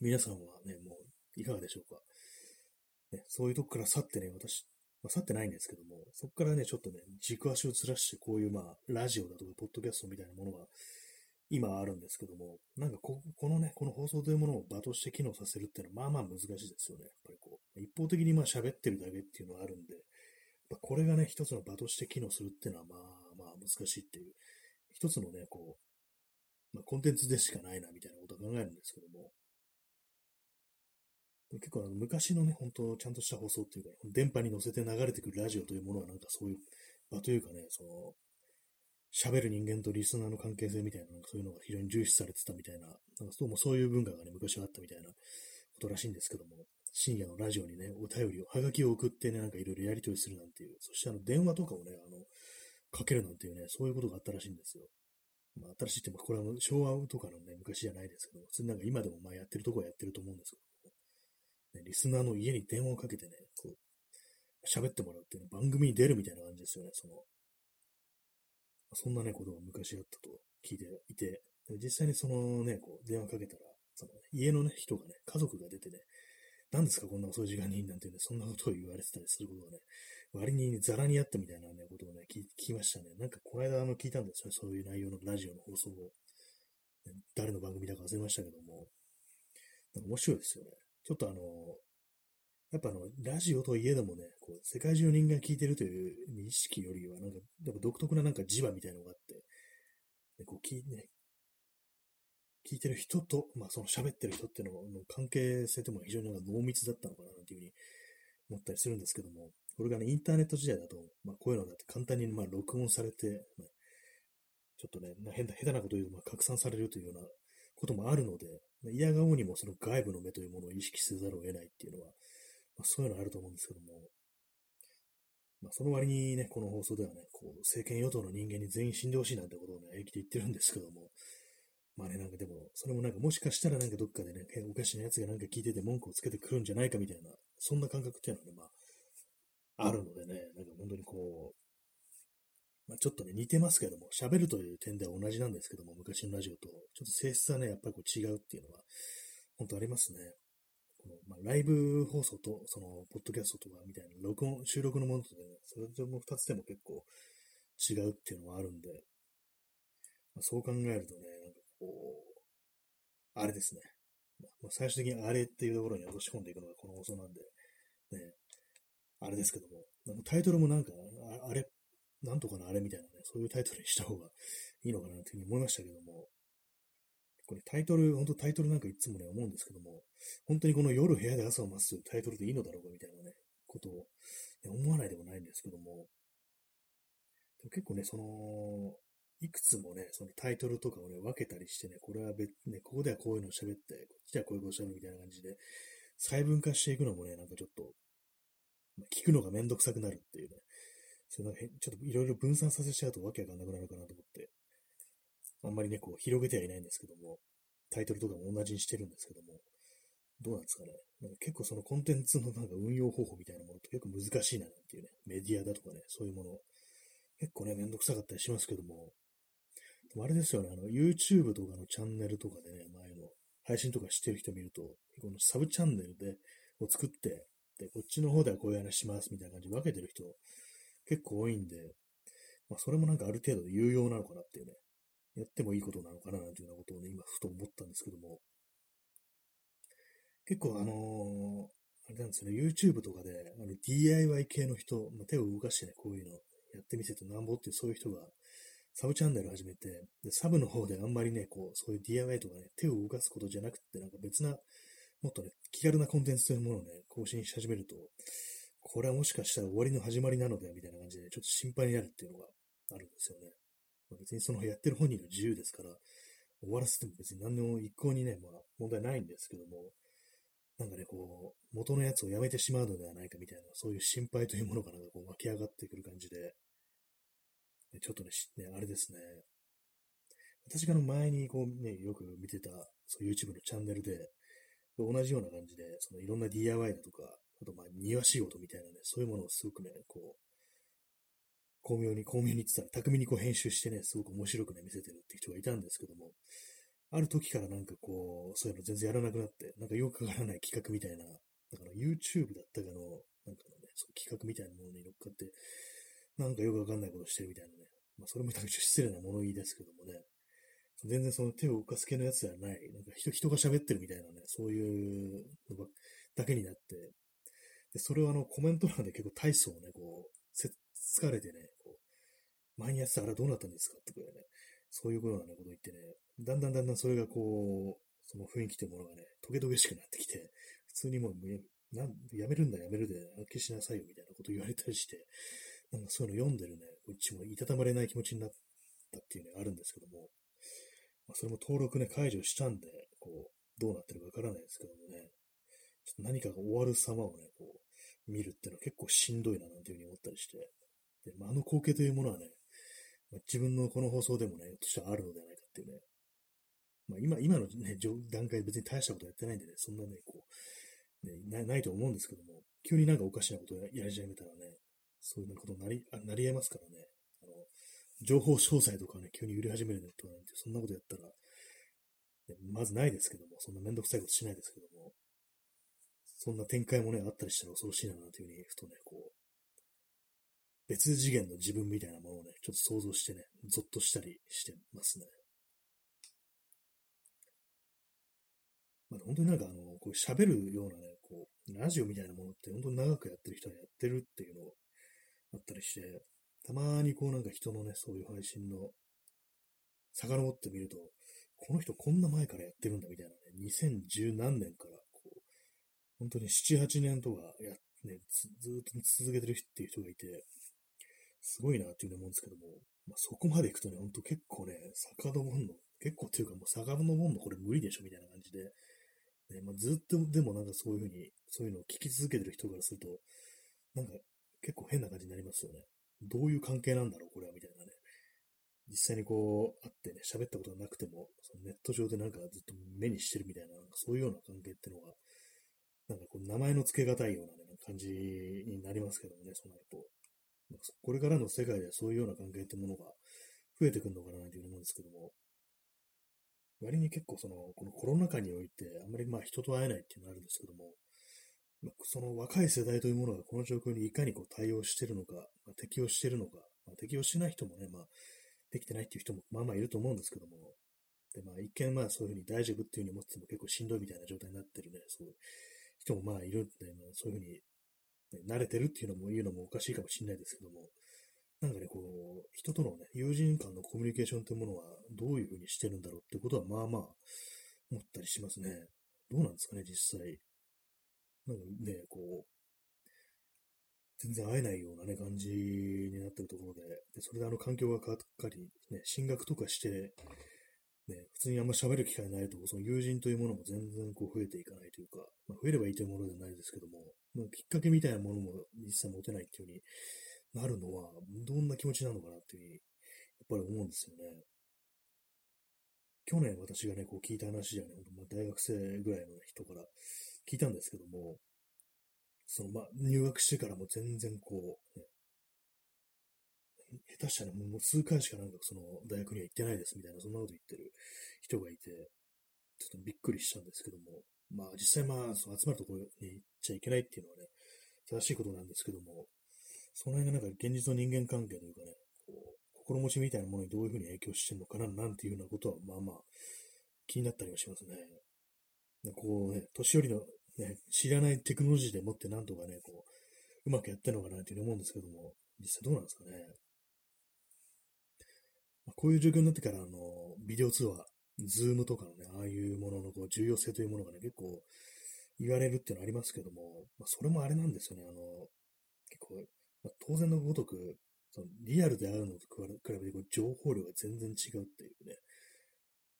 皆さんはね、もういかがでしょうか。ね、そういうとこから去ってね、私、まあ、去ってないんですけども、そこからね、ちょっとね、軸足をずらして、こういうまあ、ラジオだとか、ポッドキャストみたいなものが今あるんですけども、なんかここのね、この放送というものを場として機能させるっていうのはまあまあ難しいですよね。やっぱりこう、一方的にまあ喋ってるだけっていうのはあるんで、これがね、一つの場として機能するっていうのはまあまあ難しいっていう、一つのね、こう、まあ、コンテンツでしかないなみたいなことを考えるんですけども、結構あの昔のね、本当ちゃんとした放送っていうか、電波に乗せて流れてくるラジオというものはなんかそういう場というかね、その、喋る人間とリスナーの関係性みたいな、なんかそういうのが非常に重視されてたみたいな、なんかどうもそういう文化がね、昔はあったみたいなことらしいんですけども、深夜のラジオにね、お便りを、はがきを送ってね、なんかいろいろやり取りするなんていう、そしてあの、電話とかをね、あの、かけるなんていうね、そういうことがあったらしいんですよ。まあ、新しいっても、これは昭和とかのね、昔じゃないですけど、普通になんか今でもまあやってるとこはやってると思うんですけどね、リスナーの家に電話をかけてね、こう、喋ってもらうっていう、ね番組に出るみたいな感じですよね、その、そんなね、ことが昔あったと聞いていて、実際にそのね、こう、電話かけたら、その、ね、家のね、人がね、家族が出てね、何ですかこんな遅い時間になんてね、そんなことを言われてたりすることがね、割にザラにあったみたいなね、ことをね、聞きましたね。なんかこの間あの聞いたんですよ、そういう内容のラジオの放送を。誰の番組だか忘れましたけども、なんか面白いですよね。ちょっとあの、やっぱあの、ラジオといえどもね、こう、世界中の人間が聞いてるという意識よりは、なんか、やっぱ独特ななんか磁場みたいなのがあって、でこう聞、ね、聞いてる人と、まあその喋ってる人っていうのの関係性とも非常になんか濃密だったのかなっていうふうに思ったりするんですけども、これがね、インターネット時代だと、まあこういうのだって簡単にまあ録音されて、ね、ちょっとね、変な、下手なこと言うとまあ拡散されるというようなこともあるので、嫌がおうにもその外部の目というものを意識せざるを得ないっていうのは、まあ、そういうのあると思うんですけども、まあ、その割にね、この放送ではね、こう、政権与党の人間に全員死んでほしいなんてことをね、平気で言ってるんですけども、まあね、なんかでも、それもなんかもしかしたらなんかどっかでね、おかしな奴がなんか聞いてて文句をつけてくるんじゃないかみたいな、そんな感覚っていうのはね、まあ、あるのでね、なんか本当にこう、まあ、ちょっとね、似てますけども、喋るという点では同じなんですけども、昔のラジオと、ちょっと性質はね、やっぱりこう違うっていうのは、本当ありますね。この、まあ、ライブ放送と、その、ポッドキャストとかみたいな、録音、収録のものとね、それでも二つでも結構違うっていうのはあるんで、まあ、そう考えるとね、なんかこう、あれですね。まあ、最終的にあれっていうところに落とし込んでいくのがこの放送なんで、ね、あれですけども、タイトルもなんか、あれ、なんとかのあれみたいなね、そういうタイトルにした方がいいのかなというふうに思いましたけども、これタイトル、本当タイトルなんかいつもね、思うんですけども、本当にこの夜部屋で朝を待つというタイトルでいいのだろうかみたいなね、ことを、ね、思わないでもないんですけども、でも結構ね、その、いくつもね、そのタイトルとかをね、分けたりしてね、これは別、ね、ここではこういうのを喋って、こっちではこういうことを喋るみたいな感じで、細分化していくのもね、なんかちょっと、まあ、聞くのがめんどくさくなるっていうね、そのちょっといろいろ分散させちゃうとわけわかんなくなるかなと思って、あんまりね、こう、広げてはいないんですけども、タイトルとかも同じにしてるんですけども、どうなんですかね。なんか結構そのコンテンツのなんか運用方法みたいなものって結構難しいななんていうね、メディアだとかね、そういうもの、結構ね、めんどくさかったりしますけども、でもあれですよね、あの、YouTube とかのチャンネルとかでね、前の配信とかしてる人見ると、このサブチャンネルで、を作って、で、こっちの方ではこういう話しますみたいな感じで分けてる人結構多いんで、まあ、それもなんかある程度有用なのかなっていうね、やってもいいことなのかななんていうようなことをね、今ふと思ったんですけども、結構あのー、あれなんですよね、YouTube とかで、あの DIY 系の人、まあ、手を動かしてね、こういうのやってみせてなんぼっていうそういう人がサブチャンネル始めて、で、サブの方であんまりね、こう、そういう DIY とかね、手を動かすことじゃなくて、なんか別な、もっとね、気軽なコンテンツというものをね、更新し始めると、これはもしかしたら終わりの始まりなのではみたいな感じで、ちょっと心配になるっていうのがあるんですよね。まあ、別にそのやってる本人の自由ですから、終わらせても別に何でも一向にね、まあ問題ないんですけども、なんかね、こう、元のやつをやめてしまうのではないかみたいな、そういう心配というものがなんかこう湧き上がってくる感じで、ちょっとね、ねあれですね。私がの前にこうね、よく見てた、そう YouTube のチャンネルで、同じような感じで、そのいろんな DIY だとか、あとまあ庭仕事みたいなね、そういうものをすごくね、こう、巧妙に、巧妙にって言ったら、巧みにこう編集してね、すごく面白くね、見せてるって人がいたんですけども、ある時からなんかこう、そういうの全然やらなくなって、なんかよくわからない企画みたいな、だから YouTube だったかの、なんかのね、その企画みたいなものに乗っかって、なんかよくわかんないことしてるみたいなね。まあ、それも多分失礼な物言いですけどもね。全然その手を動かす系のやつではない。なんか人人が喋ってるみたいなね、そういうのだけになって、で、それをあのコメント欄で結構大層ね、こう、疲れてね、こう、前にやってたからどうなったんですか？ってくらいね、そういうようなことを言ってね、だんだんだんだんそれがこう、その雰囲気というものがね、トゲトゲしくなってきて、普通にもう、なんやめるんだやめるで、発揮しなさいよみたいなこと言われたりして、なんかそういうの読んでるね、こっちもいたたまれない気持ちになったっていうのがあるんですけども、まあ、それも登録ね、解除したんで、こう、どうなってるかわからないですけどもね、ちょっと何かが終わる様をね、こう、見るっていうのは結構しんどいななんていうふうに思ったりして、で、まあ、あの光景というものはね、まあ、自分のこの放送でもね、としてはあるのではないかっていうね、まあ、今、今のね、段階別に大したことやってないんでね、そんなね、こう、ね、なないと思うんですけども、急になんかおかしなことをやり始めたらね、そういうことになり、あなり得ますからね。あの、情報詳細とかね、急に売り始めるとかなんて、そんなことやったら、ね、まずないですけども、そんなめんどくさいことしないですけども、そんな展開もね、あったりしたら恐ろしいな、なんていうふうに、ふとね、こう、別次元の自分みたいなものをね、ちょっと想像してね、ゾッとしたりしてますね。まあ、本当になんかあの、こう喋るようなね、こう、ラジオみたいなものって本当に長くやってる人はやってるっていうのをあったりして、たまにこうなんか人のね、そういう配信の、遡ってみると、この人こんな前からやってるんだみたいなね、2010何年から、こう、本当に7、8年とかや、ね、ずっと続けてるっていう人がいて、すごいなっていうふうに思うんですけども、まあ、そこまで行くとね、ほんと結構ね、遡るの、結構っていうかもう遡るのこれ無理でしょみたいな感じで、ねまあ、ずっとでもなんかそういうふうに、そういうのを聞き続けてる人からすると、なんか結構変な感じになりますよね。どういう関係なんだろう、これは、みたいなね。実際にこう、会ってね、喋ったことがなくても、そのネット上でなんかずっと目にしてるみたいな、なんかそういうような関係ってのが、なんかこう、名前の付けがたいような、ね、感じになりますけどもね、そうなると。これからの世界ではそういうような関係ってものが増えてくるのかなというふうに思うんですけども、割に結構その、このコロナ禍において、あんまりまあ人と会えないっていうのがあるんですけども、その若い世代というものがこの状況にいかにこう対応しているのか、まあ、適応しているのか、まあ、適応しない人もね、まあ、できてないっていう人もまあまあいると思うんですけども、で、まあ一見まあそういうふうに大丈夫っていうふうに思ってても結構しんどいみたいな状態になってるね、そういう人もまあいるんで、まあ、そういうふうに、慣れてるっていうのも言うのもおかしいかもしれないですけども、なんかね、こう、人とのね、友人間のコミュニケーションというものはどういうふうにしてるんだろうってことはまあまあ思ったりしますね。どうなんですかね、実際。なんかね、こう、全然会えないようなね、感じになってるところで、でそれであの環境が変わったり、ね、進学とかして、ね、普通にあんま喋る機会ないと、その友人というものも全然こう増えていかないというか、まあ、増えればいいというものではないですけども、まあ、きっかけみたいなものも実際持てないっていう風になるのは、どんな気持ちなのかなっていうふうに、やっぱり思うんですよね。去年私がね、こう聞いた話じゃね、まあ、大学生ぐらいの人から聞いたんですけども、その、まあ、入学してからも全然こう、ね、下手したらもう数回しかなんかその大学には行ってないですみたいな、そんなこと言ってる人がいて、ちょっとびっくりしたんですけども、まあ実際まあ、その集まるところに行っちゃいけないっていうのはね、正しいことなんですけども、その辺がなんか現実の人間関係というかね、こう心持ちみたいなものにどういうふうに影響してるのかな、なんていうようなことは、まあまあ、気になったりはしますね。こうね、年寄りの、ね、知らないテクノロジーでもってなんとかね、こう、うまくやってるのかなっていうふうに思うんですけども、実際どうなんですかね。こういう状況になってから、あの、ビデオ通話、ズームとかのね、ああいうもののこう重要性というものがね、結構言われるっていうのはありますけども、まあ、それもあれなんですよね、あの、結構、まあ、当然のごとく、そのリアルで会うのと比べてこう情報量が全然違うっていうね、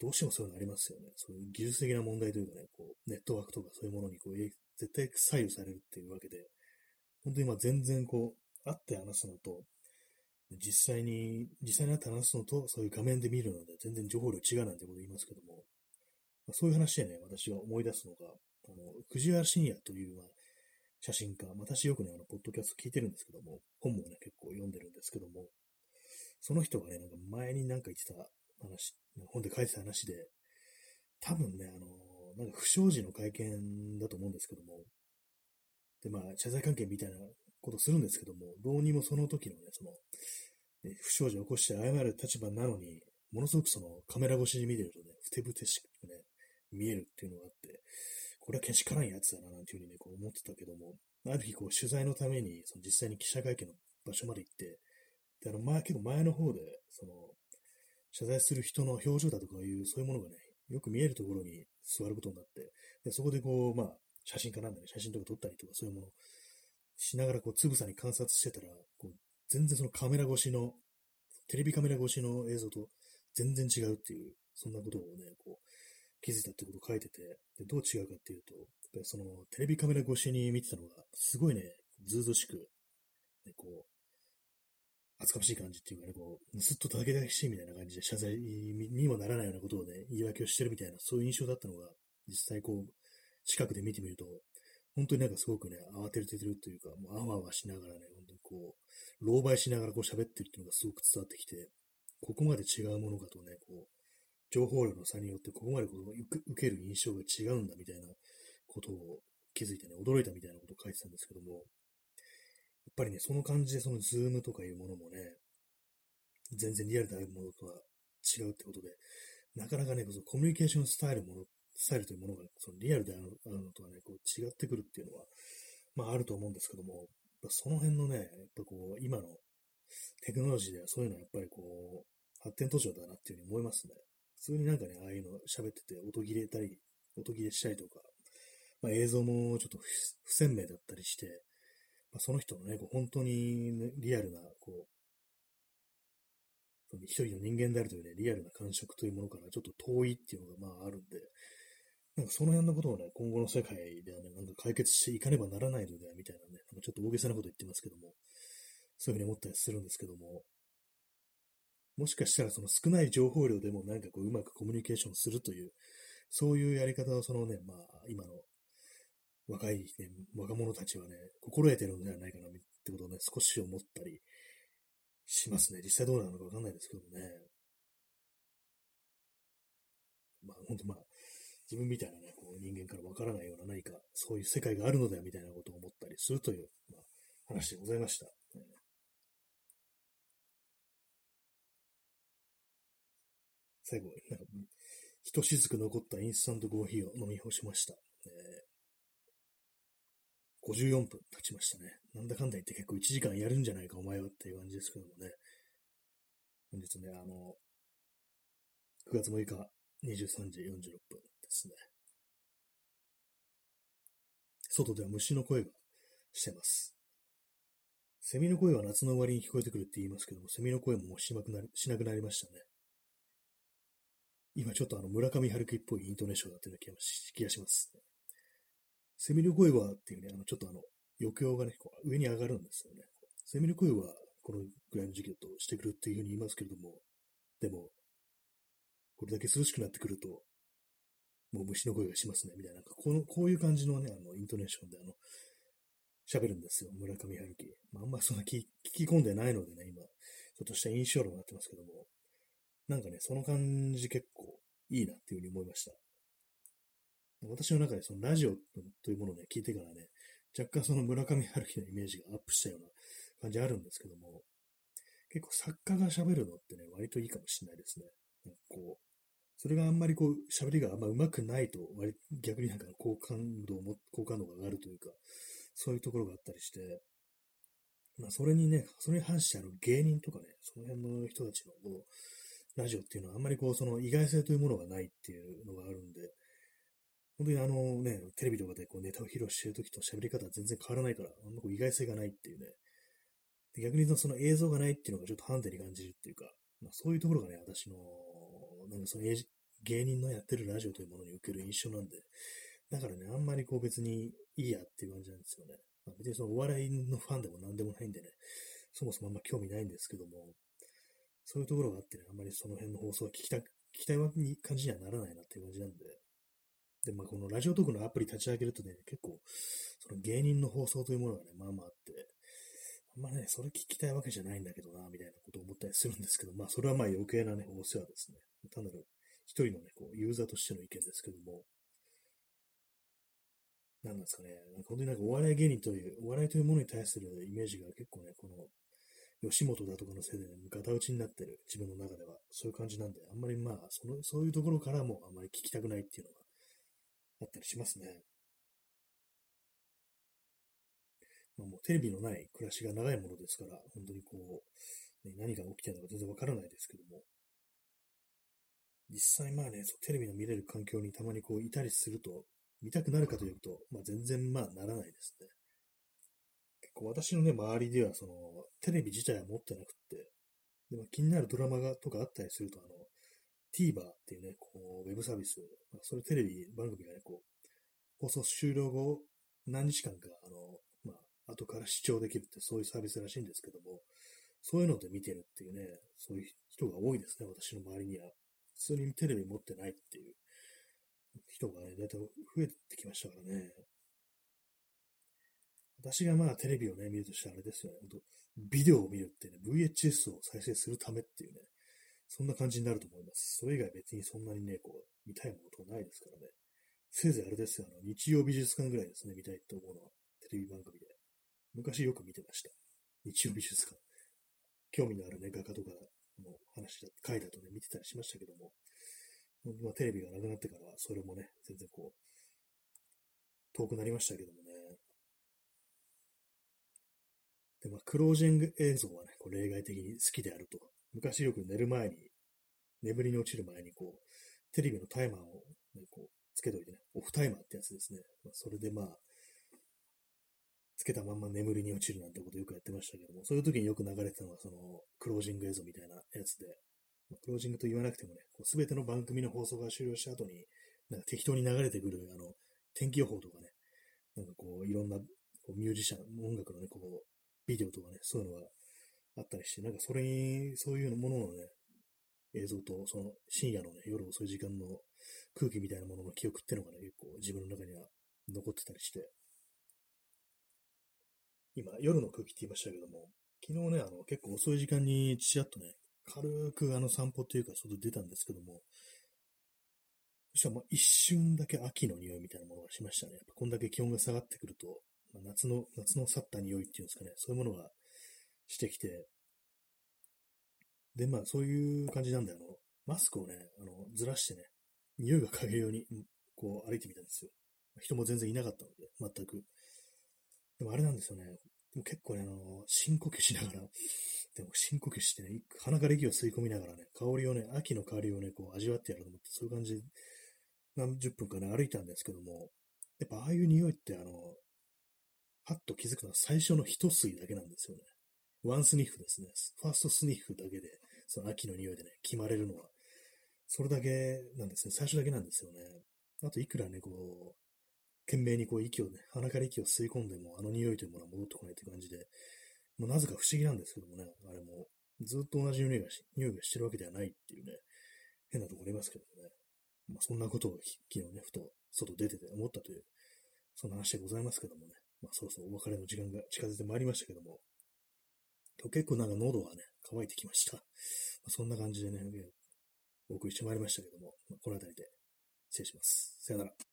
どうしてもそういうのありますよね。そういう技術的な問題というかね、こう、ネットワークとかそういうものにこう、絶対左右されるっていうわけで、本当にまあ全然こう、会って話すのと、実際に、実際に会って話すのと、そういう画面で見るので、全然情報量違うなんてこと言いますけども、まあ、そういう話でね、私が思い出すのが、あの、藤原信也という、まあ、写真家、私よくね、あの、ポッドキャスト聞いてるんですけども、本もね、結構読んでるんですけども、その人がね、なんか前になんか言ってた話、本で書いてた話で、多分ね、あの、なんか不祥事の会見だと思うんですけども、で、まあ、謝罪関係みたいなことするんですけども、どうにもその時のね、その、ね、不祥事を起こして謝る立場なのに、ものすごくそのカメラ越しに見てるとね、ふてぶてしくね、見えるっていうのがあって、これはけしからんやつだな、なんていうふうにね、こう思ってたけども、ある日こう取材のために、その実際に記者会見の場所まで行って、で、あの、前、結構前の方で、その、謝罪する人の表情だとかいう、そういうものがね、よく見えるところに座ることになって、で、そこでこう、まあ、写真家なんでね、写真とか撮ったりとかそういうものをしながらこう、つぶさに観察してたら、こう、全然そのカメラ越しの、テレビカメラ越しの映像と全然違うっていう、そんなことをね、こう、気づいたってことを書いてて、でどう違うかっていうと、やっぱりその、テレビカメラ越しに見てたのが、すごいね、ずうずしく、ね、こう、厚かましい感じっていうかね、こう、すっとだけだけしいみたいな感じで謝罪にもならないようなことをね、言い訳をしてるみたいな、そういう印象だったのが、実際こう、近くで見てみると、本当になんかすごくね、慌ててるというか、もうあわあわしながらね、本当にこう、狼狽しながらこう喋ってるっていうのがすごく伝わってきて、ここまで違うものかとね、こう、情報量の差によってここまでこう受ける印象が違うんだみたいなことを気づいてね、驚いたみたいなことを書いてたんですけども、やっぱりね、その感じでそのズームとかいうものもね、全然リアルであるものとは違うってことで、なかなかね、そのコミュニケーションスタイルものスタイルというものが、そのリアルであるのとはね、こう違ってくるっていうのは、まああると思うんですけども、その辺のね、やっぱこう、今のテクノロジーではそういうのはやっぱりこう、発展途上だなっていうふうに思いますね。普通になんかね、ああいうの喋ってて音切れたり、音切れしたりとか、まあ映像もちょっと不鮮明だったりして、まあ、その人のね、こう本当に、ね、リアルな、こう、一人の人間であるというね、リアルな感触というものからちょっと遠いっていうのがまああるんで、なんかその辺のことをね、今後の世界ではね、なんか解決していかねばならないのでは、みたいなね、なんかちょっと大げさなこと言ってますけども、そういうふうに思ったりするんですけども、もしかしたらその少ない情報量でもなんかこううまくコミュニケーションするという、そういうやり方をそのね、まあ今の若い、ね、若者たちはね、心得てるのではないかなってことをね、少し思ったりしますね。実際どうなのかわかんないですけどもね。まあ本当まあ、自分みたいなね、こう人間からわからないような何か、そういう世界があるのだよみたいなことを思ったりするという、まあ、話でございました。最後、なんか、ひとしずく残ったインスタントコーヒーを飲み干しました。えー、54分経ちましたね。なんだかんだ言って結構1時間やるんじゃないか、お前はっていう感じですけどもね。本日ね、あの、9月6日23時46分ですね。外では虫の声がしてます。セミの声は夏の終わりに聞こえてくるって言いますけども、セミの声ももうしなくなりしなくなりましたね。今ちょっとあの村上春樹っぽいイントネーションだったような気がします、ね。セミの声はっていうね、あのちょっとあの余興がね、こう上に上がるんですよね。セミの声はこのぐらいの時期だとしてくるっていうふうに言いますけれども、でも、これだけ涼しくなってくると、もう虫の声がしますね、みたいな。なんかこの、こういう感じのね、あの、イントネーションで、あの、喋るんですよ、村上春樹。まあ、あんまそんな聞き込んでないのでね、今、ちょっとした印象論になってますけども、なんかね、その感じ結構いいなっていうふうに思いました。私の中でそのラジオというものをね、聞いてからね、若干その村上春樹のイメージがアップしたような感じあるんですけども、結構作家が喋るのってね、割といいかもしれないですね。なんかこう、それがあんまりこう、喋りがあんま上手くないと、割逆になんか好感度も、好感度が上がるというか、そういうところがあったりして、まあそれにね、それに反してあの芸人とかね、その辺の人たちのこう、ラジオっていうのはあんまりこう、その意外性というものがないっていうのがあるんで、本当にあのね、テレビとかでこうネタを披露してるときと喋り方は全然変わらないから、あんまこう意外性がないっていうね。逆にその映像がないっていうのがちょっとハンデに感じるっていうか、まあ、そういうところがね、私の、なんかその芸人のやってるラジオというものに受ける印象なんで、だからね、あんまりこう別にいいやっていう感じなんですよね。まあ、別にそのお笑いのファンでも何でもないんでね、そもそもあんま興味ないんですけども、そういうところがあってね、あんまりその辺の放送は聞きた、聞きたい感じにはならないなっていう感じなんで、で、まあ、このラジオトークのアプリ立ち上げるとね、結構、その芸人の放送というものがね、まあまああって、あんまね、それ聞きたいわけじゃないんだけどな、みたいなことを思ったりするんですけど、まあ、それはまあ余計なね、お世話ですね。単なる一人のね、こう、ユーザーとしての意見ですけども、なんですかね、なんか本当になんかお笑い芸人という、お笑いというものに対するイメージが結構ね、この、吉本だとかのせいで、ね、ガタ打ちになってる自分の中では、そういう感じなんで、あんまりまあ、その、そういうところからもあんまり聞きたくないっていうのがあったりしますね。まあ、もうテレビのない暮らしが長いものですから、本当にこう、ね、何が起きてるのか全然わからないですけども、実際まあね、そうテレビの見れる環境にたまにこういたりすると、見たくなるかというと、まあ全然まあならないですね。結構私のね、周りではその、テレビ自体は持ってなくて、でも気になるドラマがとかあったりすると、あの、TVer っていうね、こう、ウェブサービス、まあ、それテレビ番組がね、こう、放送終了後、何日間か、あの、まあ、後から視聴できるってそういうサービスらしいんですけども、そういうので見てるっていうね、そういう人が多いですね、私の周りには。普通にテレビ持ってないっていう人がね、だいたい増えてきましたからね。私がまあテレビをね、見るとしたらあれですよね。ビデオを見るってね、VHS を再生するためっていうね、そんな感じになると思います。それ以外別にそんなにね、こう、見たいものとかないですからね。せいぜいあれですよ、あの、日曜美術館ぐらいですね、見たいって思うのは、テレビ番組で。昔よく見てました。日曜美術館。興味のあるね、画家とかの話だ、回だとね、見てたりしましたけども、まあ、テレビがなくなってからは、それもね、全然こう、遠くなりましたけどもね。で、まあ、クロージング映像はね、こう例外的に好きであると。昔よく寝る前に、眠りに落ちる前に、こう、テレビのタイマーを、ね、こう、つけといてね、オフタイマーってやつですね。まあ、それでまあ、つけたまんま眠りに落ちるなんてことよくやってましたけども、そういう時によく流れてたのが、その、クロージング映像みたいなやつで、まあ、クロージングと言わなくてもね、すべての番組の放送が終了した後に、なんか適当に流れてくる、あの、天気予報とかね、なんかこう、いろんな、こうミュージシャン、音楽のね、こう、ビデオとかね、そういうのがあったりして、なんかそれに、そういうもののね、映像と、その深夜のね、夜遅い時間の空気みたいなものの記憶っていうのがね、結構自分の中には残ってたりして、今、夜の空気って言いましたけども、昨日ね、あの、結構遅い時間にちらっとね、軽くあの散歩っていうか外出たんですけども、そしたらまあ一瞬だけ秋の匂いみたいなものがしましたね。やっぱこんだけ気温が下がってくると、まあ、夏の、夏の去った匂いっていうんですかね、そういうものがしてきて、で、まあそういう感じなんで、あの、マスクをね、あの、ずらしてね、匂いが嗅げように、こう歩いてみたんですよ。人も全然いなかったので、全く。でもあれなんですよね。でも結構ね、あの、深呼吸しながら、でも深呼吸してね、鼻から息を吸い込みながらね、香りをね、秋の香りをね、こう味わってやろうと思って、そういう感じで、何十分かね、歩いたんですけども、やっぱああいう匂いって、あの、パッと気づくのは最初の一吸いだけなんですよね。ワンスニッフですね。ファーストスニッフだけで、その秋の匂いでね、決まれるのは、それだけなんですね。最初だけなんですよね。あと、いくらね、こう、懸命にこう息をね、鼻から息を吸い込んでも、あの匂いというものは戻ってこないという感じで、もうなぜか不思議なんですけどもね、あれも、ずっと同じ匂いがし、匂いがしてるわけではないっていうね、変なところありますけどね。まあ、そんなことを昨日ね、ふと外出てて思ったという、そんな話でございますけどもね。まあ、そろそろお別れの時間が近づいてまいりましたけども、今日結構なんか喉はね、乾いてきました。まあ、そんな感じでね、お送りしてまいりましたけども、まあ、この辺りで失礼します。さよなら。